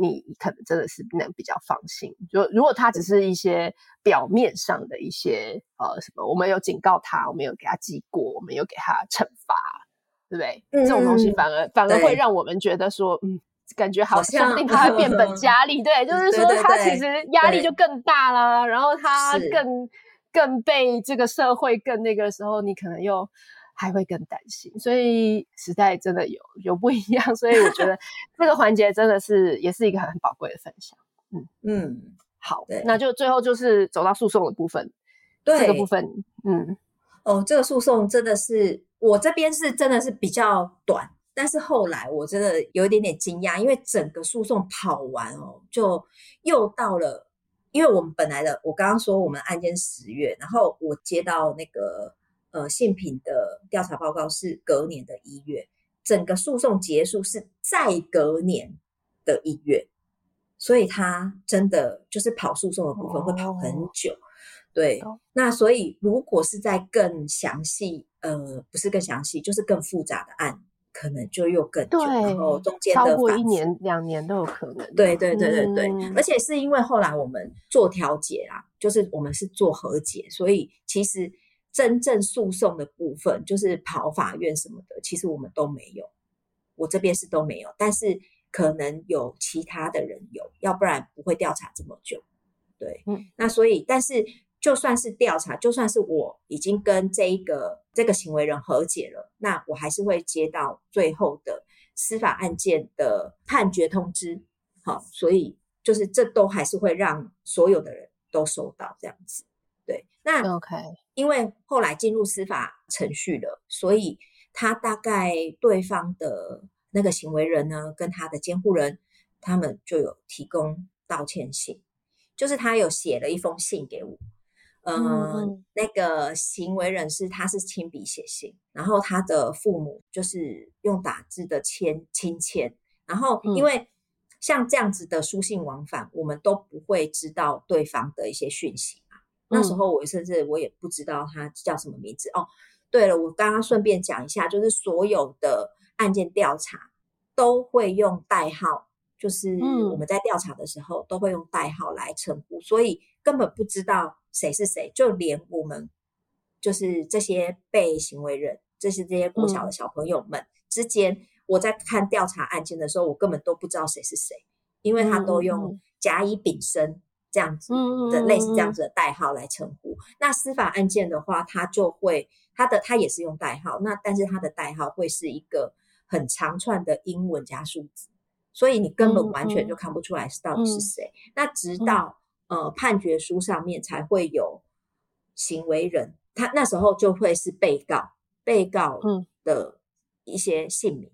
你可能真的是能比较放心。就如果他只是一些表面上的一些呃什么，我们有警告他，我们有给他记过，我们有给他惩罚，对不对？嗯、这种东西反而反而会让我们觉得说，嗯，感觉好像他会变本加厉。对，就是说他其实压力就更大啦，然后他更更被这个社会更那个时候，你可能又。还会更担心，所以时代真的有有不一样，所以我觉得 这个环节真的是也是一个很宝贵的分享。嗯嗯，好，那就最后就是走到诉讼的部分。对，这个部分，嗯，哦，这个诉讼真的是我这边是真的是比较短，但是后来我真的有一点点惊讶，因为整个诉讼跑完哦，就又到了，因为我们本来的我刚刚说我们案件十月，然后我接到那个。呃，性品的调查报告是隔年的一月，整个诉讼结束是再隔年的一月，所以他真的就是跑诉讼的部分会跑很久。哦、对，哦、那所以如果是在更详细，呃，不是更详细，就是更复杂的案，可能就又更久，然后中间的超过一年、两年都有可能。对对对对对，嗯、而且是因为后来我们做调解啊，就是我们是做和解，所以其实真正诉讼的部分，就是跑法院什么的，其实我们都没有，我这边是都没有，但是可能有其他的人有，要不然不会调查这么久。对，嗯，那所以，但是。就算是调查，就算是我已经跟这一个这个行为人和解了，那我还是会接到最后的司法案件的判决通知。好，所以就是这都还是会让所有的人都收到这样子。对，那 OK，因为后来进入司法程序了，所以他大概对方的那个行为人呢，跟他的监护人，他们就有提供道歉信，就是他有写了一封信给我。嗯，嗯，那个行为人是他是亲笔写信，然后他的父母就是用打字的签亲签，然后因为像这样子的书信往返，我们都不会知道对方的一些讯息嘛。那时候我甚至我也不知道他叫什么名字哦。对了，我刚刚顺便讲一下，就是所有的案件调查都会用代号，就是我们在调查的时候都会用代号来称呼，所以根本不知道。谁是谁？就连我们，就是这些被行为人，这是这些国小的小朋友们之间，嗯、我在看调查案件的时候，我根本都不知道谁是谁，因为他都用甲乙丙申这样子的类似这样子的代号来称呼。嗯、那司法案件的话，它就会它的它也是用代号，那但是它的代号会是一个很长串的英文加数字，所以你根本完全就看不出来是到底是谁。嗯嗯、那直到。呃，判决书上面才会有行为人，他那时候就会是被告，被告的一些姓名，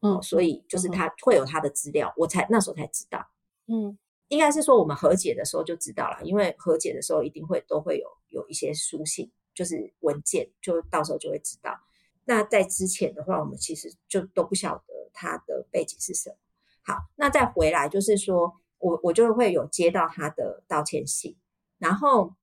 嗯，所以就是他会有他的资料，我才那时候才知道，嗯，应该是说我们和解的时候就知道了，因为和解的时候一定会都会有有一些书信，就是文件，就到时候就会知道。那在之前的话，我们其实就都不晓得他的背景是什么。好，那再回来就是说。我我就会有接到他的道歉信，然后，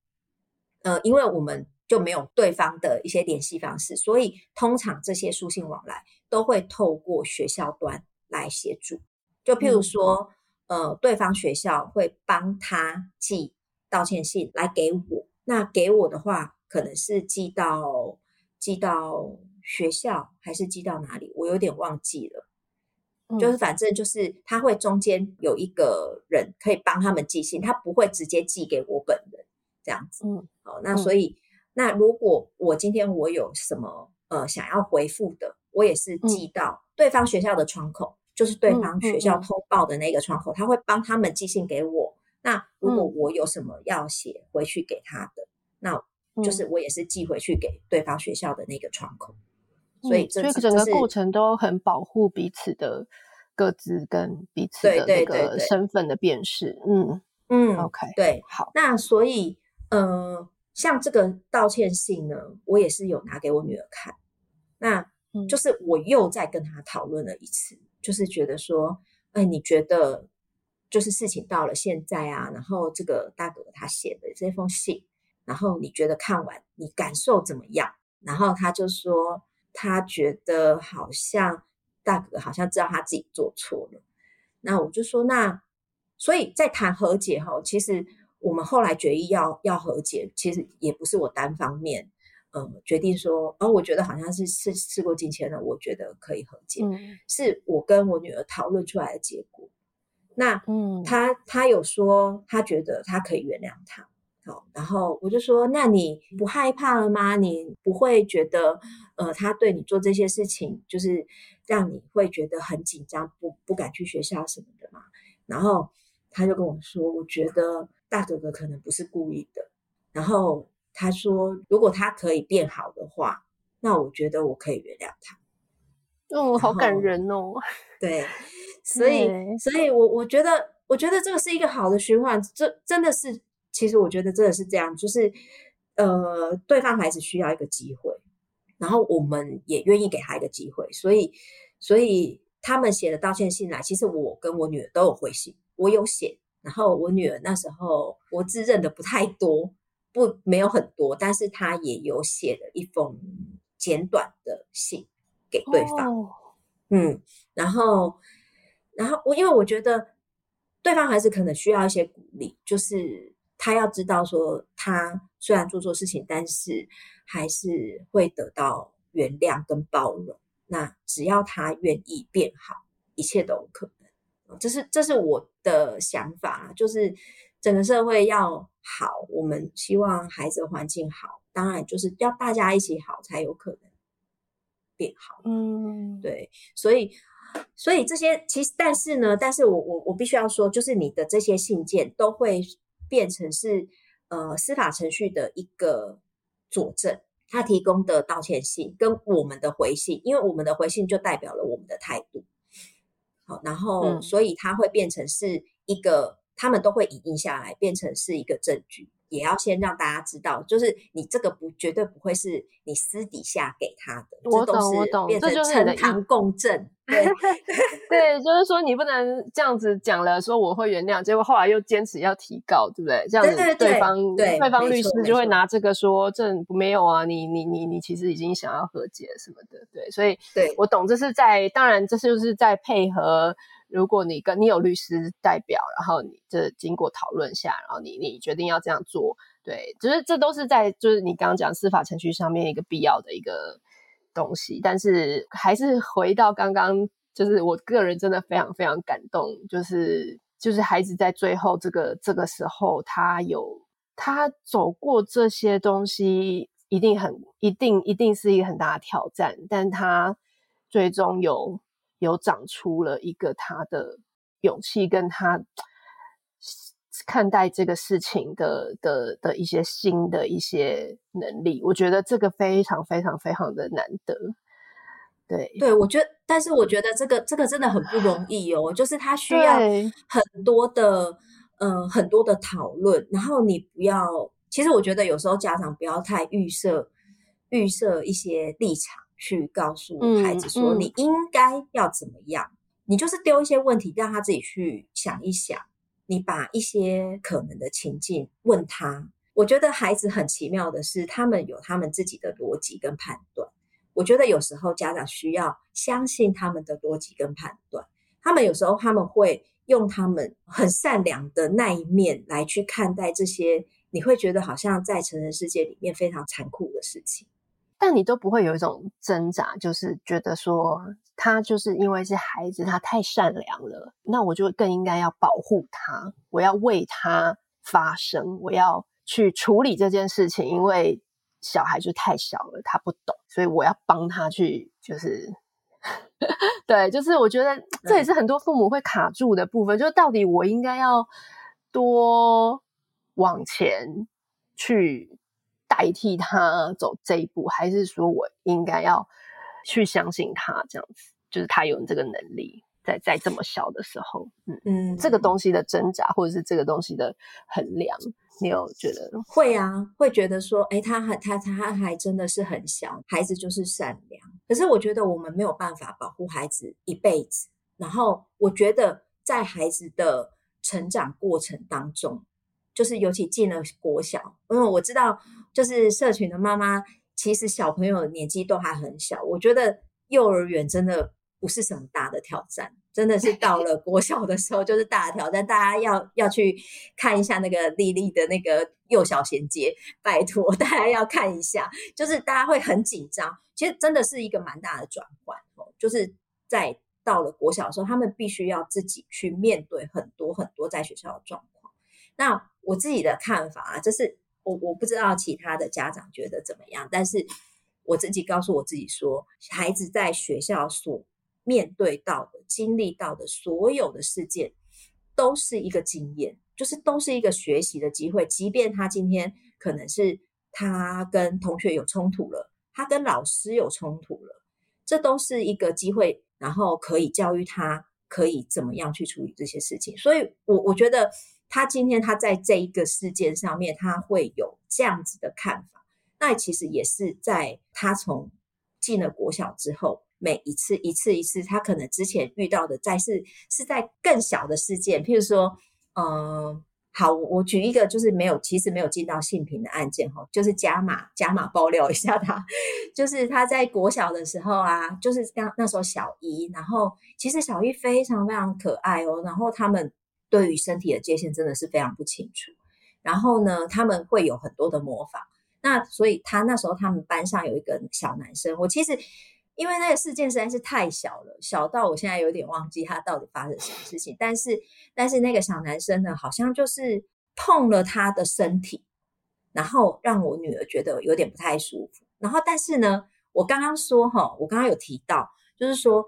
呃，因为我们就没有对方的一些联系方式，所以通常这些书信往来都会透过学校端来协助。就譬如说，嗯、呃，对方学校会帮他寄道歉信来给我，那给我的话，可能是寄到寄到学校，还是寄到哪里？我有点忘记了。就是反正就是他会中间有一个人可以帮他们寄信，他不会直接寄给我本人这样子。嗯，好，那所以那如果我今天我有什么呃想要回复的，我也是寄到对方学校的窗口，就是对方学校通报的那个窗口，他会帮他们寄信给我。那如果我有什么要写回去给他的，那就是我也是寄回去给对方学校的那个窗口。所以，所以整个过程都很保护彼此的各自跟彼此的那个身份的辨识。嗯嗯，OK，对，好。那所以，呃，像这个道歉信呢，我也是有拿给我女儿看。那就是我又再跟他讨论了一次，就是觉得说，哎，你觉得就是事情到了现在啊，然后这个大哥他写的这封信，然后你觉得看完你感受怎么样？然后他就说。他觉得好像大哥好像知道他自己做错了，那我就说，那所以在谈和解哈，其实我们后来决议要要和解，其实也不是我单方面，嗯，决定说，哦，我觉得好像是事事过境迁了，我觉得可以和解，嗯，是我跟我女儿讨论出来的结果。那嗯，他他有说他觉得他可以原谅他。好，然后我就说，那你不害怕了吗？你不会觉得，呃，他对你做这些事情，就是让你会觉得很紧张，不不敢去学校什么的吗？然后他就跟我说，我觉得大哥哥可能不是故意的。然后他说，如果他可以变好的话，那我觉得我可以原谅他。哦，好感人哦。对，所以，所以我我觉得，我觉得这个是一个好的循环，这真的是。其实我觉得真的是这样，就是，呃，对方还是需要一个机会，然后我们也愿意给他一个机会，所以，所以他们写的道歉信来，其实我跟我女儿都有回信，我有写，然后我女儿那时候我自认的不太多，不没有很多，但是他也有写了一封简短的信给对方，哦、嗯，然后，然后我因为我觉得对方还是可能需要一些鼓励，就是他要知道说，他虽然做错事情，但是还是会得到原谅跟包容。那只要他愿意变好，一切都有可能。这是这是我的想法，就是整个社会要好，我们希望孩子的环境好，当然就是要大家一起好才有可能。变好，嗯，对，所以，所以这些其实，但是呢，但是我我我必须要说，就是你的这些信件都会变成是呃司法程序的一个佐证，他提供的道歉信跟我们的回信，因为我们的回信就代表了我们的态度，好，然后、嗯、所以它会变成是一个，他们都会影印下来，变成是一个证据。也要先让大家知道，就是你这个不绝对不会是你私底下给他的，我懂我懂，这就是呈堂共振。对 对，就是说你不能这样子讲了，说我会原谅，结果后来又坚持要提告，对不对？这样子对方对，对，对方律师就会拿这个说这没有啊，你你你你其实已经想要和解什么的，对，所以对我懂，这是在当然这就是在配合。如果你跟你有律师代表，然后你这经过讨论下，然后你你决定要这样做，对，就是这都是在就是你刚刚讲司法程序上面一个必要的一个东西。但是还是回到刚刚，就是我个人真的非常非常感动，就是就是孩子在最后这个这个时候，他有他走过这些东西，一定很一定一定是一个很大的挑战，但他最终有。有长出了一个他的勇气，跟他看待这个事情的的的一些新的一些能力，我觉得这个非常非常非常的难得。对，对，我觉得，但是我觉得这个这个真的很不容易哦，就是他需要很多的嗯、呃、很多的讨论，然后你不要，其实我觉得有时候家长不要太预设预设一些立场。去告诉孩子说，你应该要怎么样？嗯嗯、你就是丢一些问题，让他自己去想一想。你把一些可能的情境问他。我觉得孩子很奇妙的是，他们有他们自己的逻辑跟判断。我觉得有时候家长需要相信他们的逻辑跟判断。他们有时候他们会用他们很善良的那一面来去看待这些，你会觉得好像在成人世界里面非常残酷的事情。但你都不会有一种挣扎，就是觉得说他就是因为是孩子，他太善良了，那我就更应该要保护他，我要为他发声，我要去处理这件事情，因为小孩就太小了，他不懂，所以我要帮他去，就是 对，就是我觉得这也是很多父母会卡住的部分，就是到底我应该要多往前去。代替他走这一步，还是说我应该要去相信他这样子？就是他有这个能力，在在这么小的时候，嗯嗯，这个东西的挣扎，或者是这个东西的衡量，你有觉得？会啊，会觉得说，哎，他还他他还真的是很小，孩子就是善良。可是我觉得我们没有办法保护孩子一辈子。然后我觉得在孩子的成长过程当中，就是尤其进了国小，因为我知道。就是社群的妈妈，其实小朋友年纪都还很小。我觉得幼儿园真的不是什么大的挑战，真的是 到了国小的时候就是大的挑战。大家要要去看一下那个丽丽的那个幼小衔接，拜托大家要看一下，就是大家会很紧张。其实真的是一个蛮大的转换哦，就是在到了国小的时候，他们必须要自己去面对很多很多在学校的状况。那我自己的看法啊，就是。我我不知道其他的家长觉得怎么样，但是我自己告诉我自己说，孩子在学校所面对到的、经历到的所有的事件，都是一个经验，就是都是一个学习的机会。即便他今天可能是他跟同学有冲突了，他跟老师有冲突了，这都是一个机会，然后可以教育他可以怎么样去处理这些事情。所以我我觉得。他今天他在这一个事件上面，他会有这样子的看法。那其实也是在他从进了国小之后，每一次一次一次，他可能之前遇到的，在是是在更小的事件，譬如说，嗯、好，我举一个就是没有，其实没有进到性平的案件哈，就是加码加码爆料一下他，就是他在国小的时候啊，就是刚那时候小一，然后其实小一非常非常可爱哦，然后他们对于身体的界限真的是非常不清楚，然后呢，他们会有很多的模仿，那所以他那时候他们班上有一个小男生，我其实。因为那个事件实在是太小了，小到我现在有点忘记他到底发生什么事情。但是，但是那个小男生呢，好像就是碰了他的身体，然后让我女儿觉得有点不太舒服。然后，但是呢，我刚刚说哈，我刚刚有提到，就是说，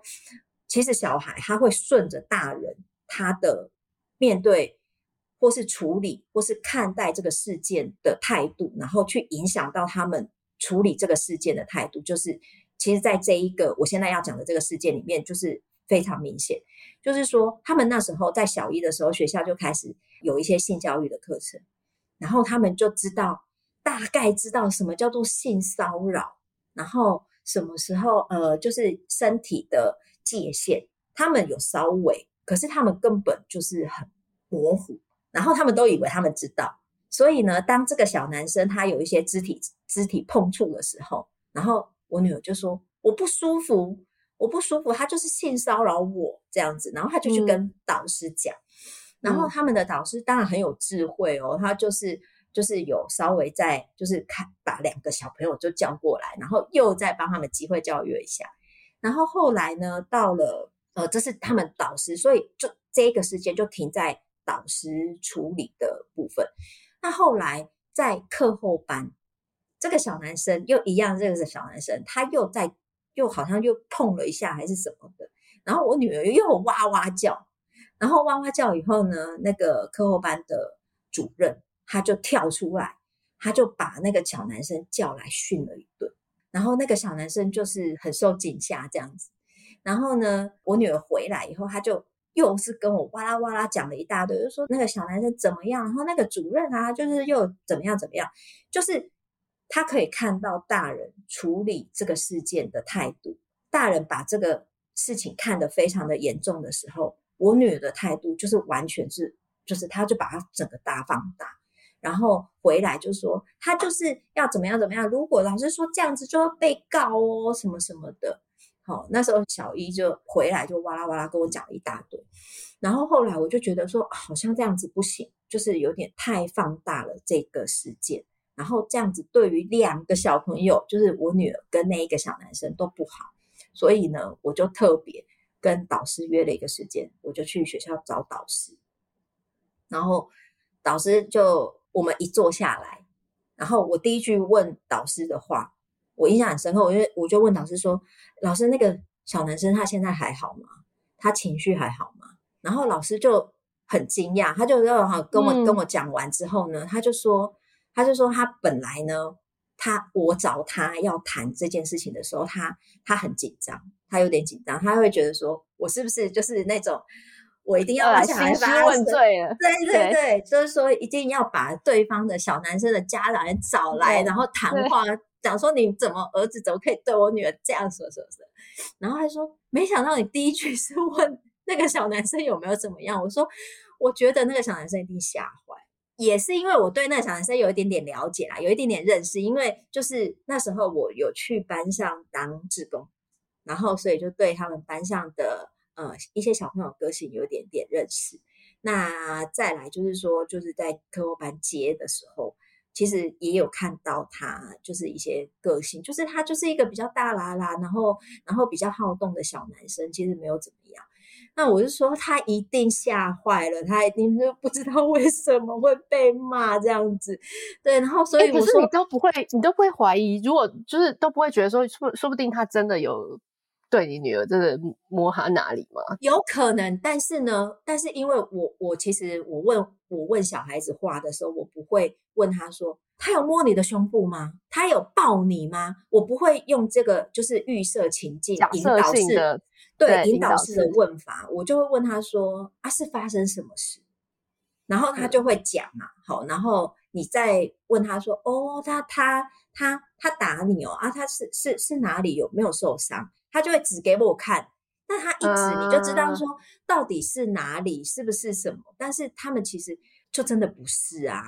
其实小孩他会顺着大人他的面对或是处理或是看待这个事件的态度，然后去影响到他们处理这个事件的态度，就是。其实，在这一个我现在要讲的这个事件里面，就是非常明显，就是说，他们那时候在小一的时候，学校就开始有一些性教育的课程，然后他们就知道，大概知道什么叫做性骚扰，然后什么时候，呃，就是身体的界限，他们有稍微，可是他们根本就是很模糊，然后他们都以为他们知道，所以呢，当这个小男生他有一些肢体肢体碰触的时候，然后。我女儿就说我不舒服，我不舒服，他就是性骚扰我这样子，然后他就去跟导师讲，嗯、然后他们的导师当然很有智慧哦，他就是就是有稍微在就是看把两个小朋友就叫过来，然后又再帮他们机会教育一下，然后后来呢，到了呃这是他们导师，所以就这个事件就停在导师处理的部分，那后来在课后班。这个小男生又一样，这个是小男生，他又在又好像又碰了一下还是什么的，然后我女儿又哇哇叫，然后哇哇叫以后呢，那个课后班的主任他就跳出来，他就把那个小男生叫来训了一顿，然后那个小男生就是很受惊吓这样子，然后呢，我女儿回来以后，他就又是跟我哇啦哇啦讲了一大堆，就说那个小男生怎么样，然后那个主任啊，就是又怎么样怎么样，就是。他可以看到大人处理这个事件的态度，大人把这个事情看得非常的严重的时候，我女儿的态度就是完全是，就是他就把它整个大放大，然后回来就说他就是要怎么样怎么样，如果老师说这样子就要被告哦，什么什么的。好，那时候小一就回来就哇啦哇啦跟我讲了一大堆，然后后来我就觉得说好像这样子不行，就是有点太放大了这个事件。然后这样子对于两个小朋友，就是我女儿跟那一个小男生都不好，所以呢，我就特别跟导师约了一个时间，我就去学校找导师。然后导师就我们一坐下来，然后我第一句问导师的话，我印象很深刻，因为我就问老师说：“老师，那个小男生他现在还好吗？他情绪还好吗？”然后老师就很惊讶，他就哈跟我、嗯、跟我讲完之后呢，他就说。他就说，他本来呢，他我找他要谈这件事情的时候，他他很紧张，他有点紧张，他会觉得说，我是不是就是那种我一定要把小孩问罪了？对对 对，对就是说一定要把对方的小男生的家长找来，然后谈话，讲说你怎么儿子怎么可以对我女儿这样说说说？然后他说，没想到你第一句是问那个小男生有没有怎么样？我说，我觉得那个小男生一定吓坏。也是因为我对那个小男生有一点点了解啦，有一点点认识，因为就是那时候我有去班上当志工，然后所以就对他们班上的呃一些小朋友个性有一点点认识。那再来就是说，就是在课后班接的时候，其实也有看到他就是一些个性，就是他就是一个比较大啦啦，然后然后比较好动的小男生，其实没有怎么样。那我就说他一定吓坏了，他一定就不知道 为什么会被骂这样子，对，然后所以我说，你都不会，你都不会怀疑，如果就是都不会觉得说，说说不定他真的有对你女儿真的摸她哪里吗？有可能，但是呢，但是因为我我其实我问我问小孩子话的时候，我不会问他说。他有摸你的胸部吗？他有抱你吗？我不会用这个就是预设情境引导式的对，引导式的问法，我就会问他说啊，是发生什么事？然后他就会讲嘛，嗯、好，然后你再问他说哦，他他他他打你哦啊，他是是是哪里有没有受伤？他就会指给我看，那他一指你就知道说到底是哪里，是不是什么？但是他们其实。就真的不是啊。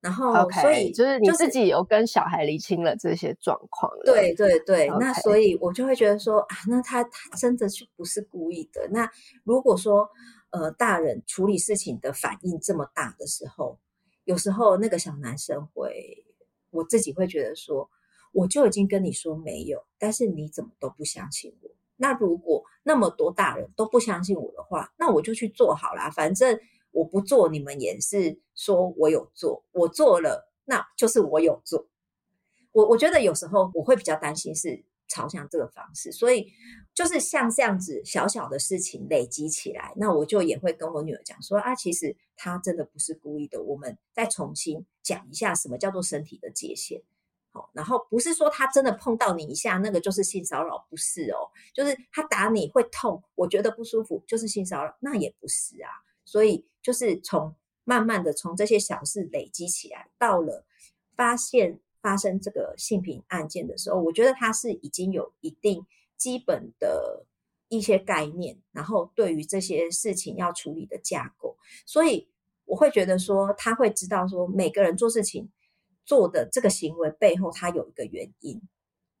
然后，okay, 所以就是你自己有跟小孩厘清了这些状况了。对对对，okay. 那所以我就会觉得说啊，那他他真的是不是故意的？那如果说呃，大人处理事情的反应这么大的时候，有时候那个小男生会，我自己会觉得说，我就已经跟你说没有，但是你怎么都不相信我？那如果那么多大人都不相信我的话，那我就去做好啦，反正。我不做，你们也是说我有做，我做了，那就是我有做。我我觉得有时候我会比较担心是朝向这个方式，所以就是像这样子小小的事情累积起来，那我就也会跟我女儿讲说啊，其实她真的不是故意的，我们再重新讲一下什么叫做身体的界限。好，然后不是说他真的碰到你一下，那个就是性骚扰，不是哦，就是他打你会痛，我觉得不舒服，就是性骚扰，那也不是啊。所以就是从慢慢的从这些小事累积起来，到了发现发生这个性平案件的时候，我觉得他是已经有一定基本的一些概念，然后对于这些事情要处理的架构，所以我会觉得说他会知道说每个人做事情做的这个行为背后，它有一个原因。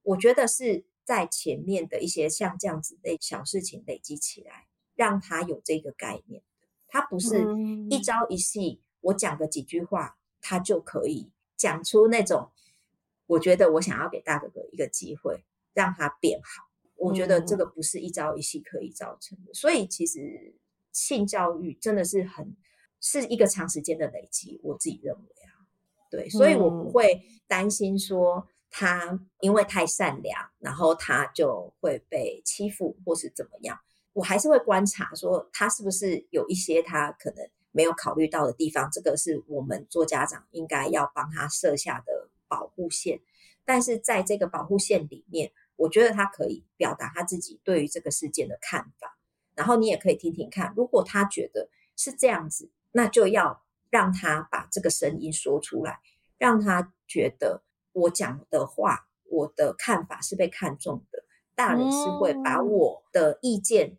我觉得是在前面的一些像这样子的小事情累积起来，让他有这个概念。他不是一朝一夕，我讲个几句话，他就可以讲出那种。我觉得我想要给大哥哥一个机会，让他变好。我觉得这个不是一朝一夕可以造成的。所以其实性教育真的是很是一个长时间的累积。我自己认为啊，对，所以我不会担心说他因为太善良，然后他就会被欺负或是怎么样。我还是会观察，说他是不是有一些他可能没有考虑到的地方，这个是我们做家长应该要帮他设下的保护线。但是在这个保护线里面，我觉得他可以表达他自己对于这个事件的看法，然后你也可以听听看，如果他觉得是这样子，那就要让他把这个声音说出来，让他觉得我讲的话，我的看法是被看重的，大人是会把我的意见。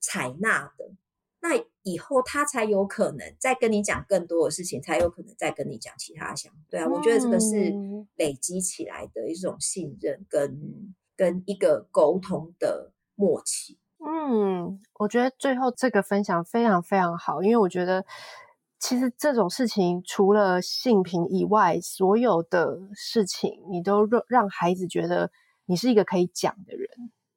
采纳的，那以后他才有可能再跟你讲更多的事情，才有可能再跟你讲其他想。对啊，我觉得这个是累积起来的一种信任跟跟一个沟通的默契。嗯，我觉得最后这个分享非常非常好，因为我觉得其实这种事情除了性平以外，所有的事情你都让让孩子觉得你是一个可以讲的人，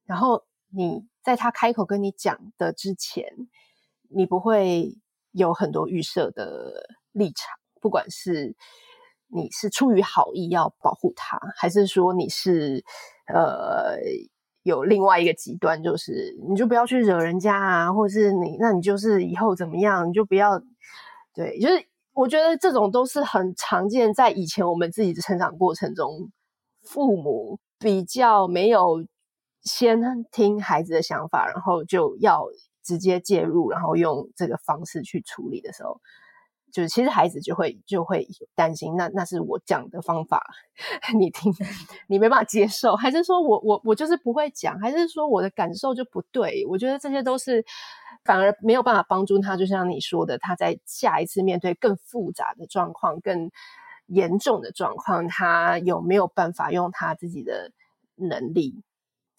然后你。在他开口跟你讲的之前，你不会有很多预设的立场，不管是你是出于好意要保护他，还是说你是呃有另外一个极端，就是你就不要去惹人家啊，或者是你那你就是以后怎么样，你就不要对，就是我觉得这种都是很常见，在以前我们自己的成长过程中，父母比较没有。先听孩子的想法，然后就要直接介入，然后用这个方式去处理的时候，就是其实孩子就会就会担心，那那是我讲的方法，你听你没办法接受，还是说我我我就是不会讲，还是说我的感受就不对？我觉得这些都是反而没有办法帮助他。就像你说的，他在下一次面对更复杂的状况、更严重的状况，他有没有办法用他自己的能力？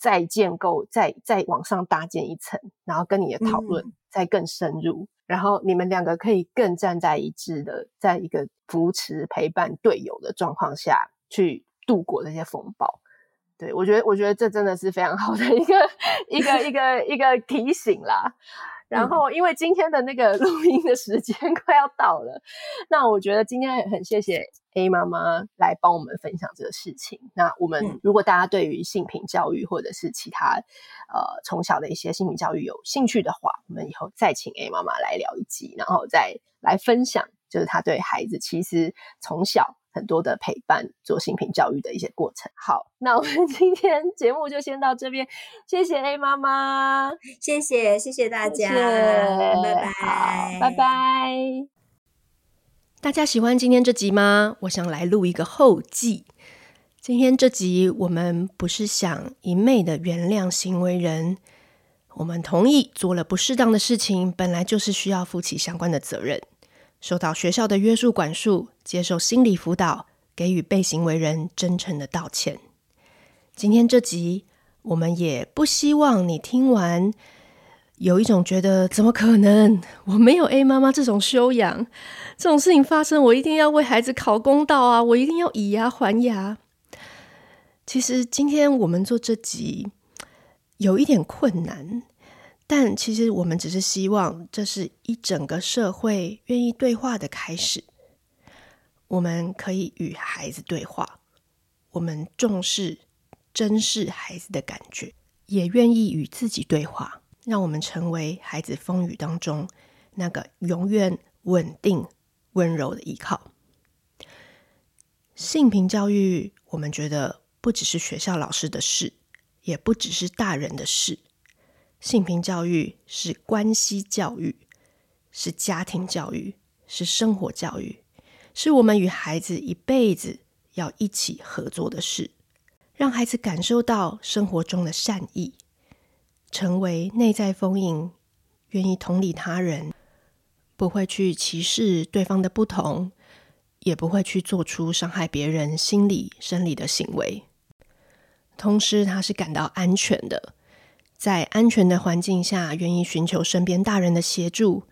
再建构，再再往上搭建一层，然后跟你的讨论、嗯、再更深入，然后你们两个可以更站在一致的，在一个扶持陪伴队友的状况下去度过这些风暴。对，我觉得，我觉得这真的是非常好的一个一个一个一个提醒啦。然后，因为今天的那个 录音的时间 快要到了，那我觉得今天很谢谢 A 妈妈来帮我们分享这个事情。那我们如果大家对于性平教育或者是其他呃从小的一些性平教育有兴趣的话，我们以后再请 A 妈妈来聊一集，然后再来分享，就是她对孩子其实从小。很多的陪伴，做性平教育的一些过程。好，那我们 今天节目就先到这边，谢谢 A 妈妈，谢谢谢谢大家，谢谢拜拜拜拜。大家喜欢今天这集吗？我想来录一个后记。今天这集我们不是想一昧的原谅行为人，我们同意做了不适当的事情，本来就是需要负起相关的责任。受到学校的约束管束，接受心理辅导，给予被行为人真诚的道歉。今天这集，我们也不希望你听完有一种觉得怎么可能？我没有 A 妈妈这种修养，这种事情发生，我一定要为孩子讨公道啊！我一定要以牙还牙。其实今天我们做这集有一点困难。但其实我们只是希望，这是一整个社会愿意对话的开始。我们可以与孩子对话，我们重视、珍视孩子的感觉，也愿意与自己对话，让我们成为孩子风雨当中那个永远稳定、温柔的依靠。性平教育，我们觉得不只是学校老师的事，也不只是大人的事。性平教育是关系教育，是家庭教育，是生活教育，是我们与孩子一辈子要一起合作的事。让孩子感受到生活中的善意，成为内在丰盈，愿意同理他人，不会去歧视对方的不同，也不会去做出伤害别人心理、生理的行为。同时，他是感到安全的。在安全的环境下，愿意寻求身边大人的协助，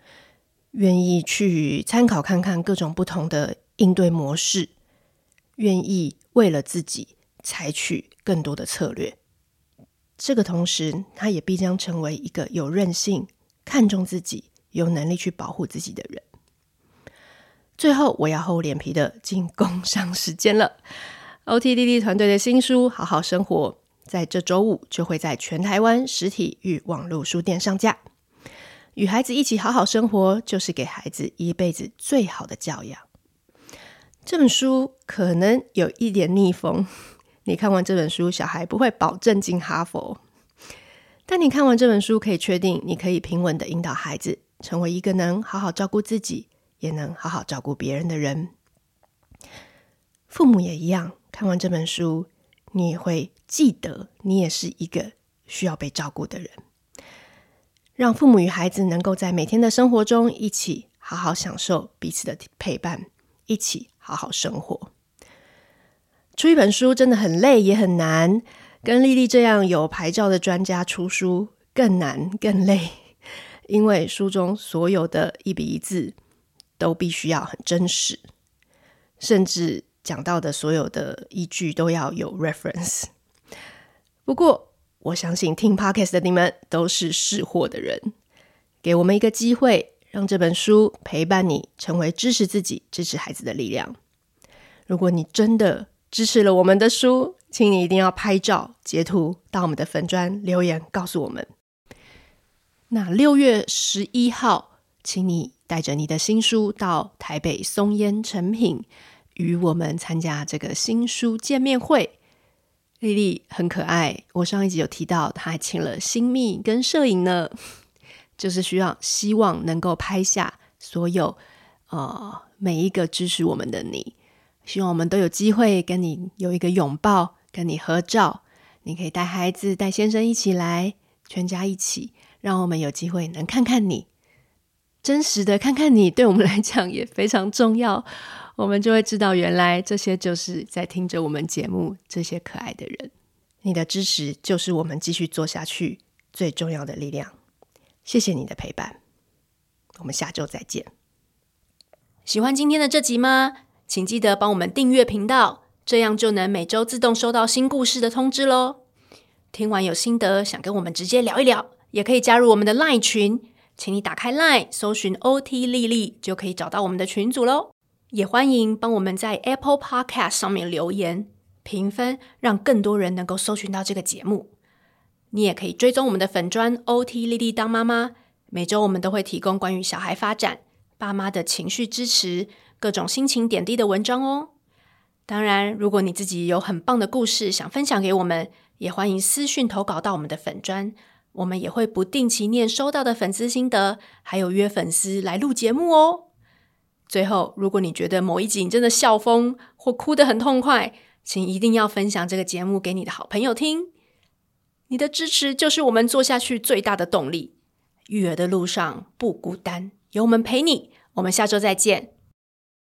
愿意去参考看看各种不同的应对模式，愿意为了自己采取更多的策略。这个同时，他也必将成为一个有韧性、看重自己、有能力去保护自己的人。最后，我要厚脸皮的进 工商时间了。OTDD 团队的新书《好好生活》。在这周五就会在全台湾实体与网络书店上架。与孩子一起好好生活，就是给孩子一辈子最好的教养。这本书可能有一点逆风，你看完这本书，小孩不会保证进哈佛。但你看完这本书，可以确定你可以平稳地引导孩子，成为一个能好好照顾自己，也能好好照顾别人的人。父母也一样，看完这本书。你也会记得，你也是一个需要被照顾的人。让父母与孩子能够在每天的生活中一起好好享受彼此的陪伴，一起好好生活。出一本书真的很累，也很难。跟丽丽这样有牌照的专家出书更难更累，因为书中所有的一笔一字都必须要很真实，甚至。讲到的所有的依据都要有 reference。不过，我相信听 podcast 的你们都是识货的人，给我们一个机会，让这本书陪伴你，成为支持自己、支持孩子的力量。如果你真的支持了我们的书，请你一定要拍照截图到我们的粉专留言告诉我们。那六月十一号，请你带着你的新书到台北松烟成品。与我们参加这个新书见面会，丽丽很可爱。我上一集有提到，她还请了新密跟摄影呢，就是需要希望能够拍下所有呃每一个支持我们的你，希望我们都有机会跟你有一个拥抱，跟你合照。你可以带孩子、带先生一起来，全家一起，让我们有机会能看看你，真实的看看你，对我们来讲也非常重要。我们就会知道，原来这些就是在听着我们节目这些可爱的人。你的支持就是我们继续做下去最重要的力量。谢谢你的陪伴，我们下周再见。喜欢今天的这集吗？请记得帮我们订阅频道，这样就能每周自动收到新故事的通知喽。听完有心得，想跟我们直接聊一聊，也可以加入我们的 LINE 群，请你打开 LINE 搜寻 OT 丽丽，就可以找到我们的群组喽。也欢迎帮我们在 Apple Podcast 上面留言评分，让更多人能够搜寻到这个节目。你也可以追踪我们的粉专 OT 丽丽当妈妈，每周我们都会提供关于小孩发展、爸妈的情绪支持、各种心情点滴的文章哦。当然，如果你自己有很棒的故事想分享给我们，也欢迎私讯投稿到我们的粉专，我们也会不定期念收到的粉丝心得，还有约粉丝来录节目哦。最后，如果你觉得某一集你真的笑疯或哭得很痛快，请一定要分享这个节目给你的好朋友听。你的支持就是我们做下去最大的动力。育儿的路上不孤单，有我们陪你。我们下周再见。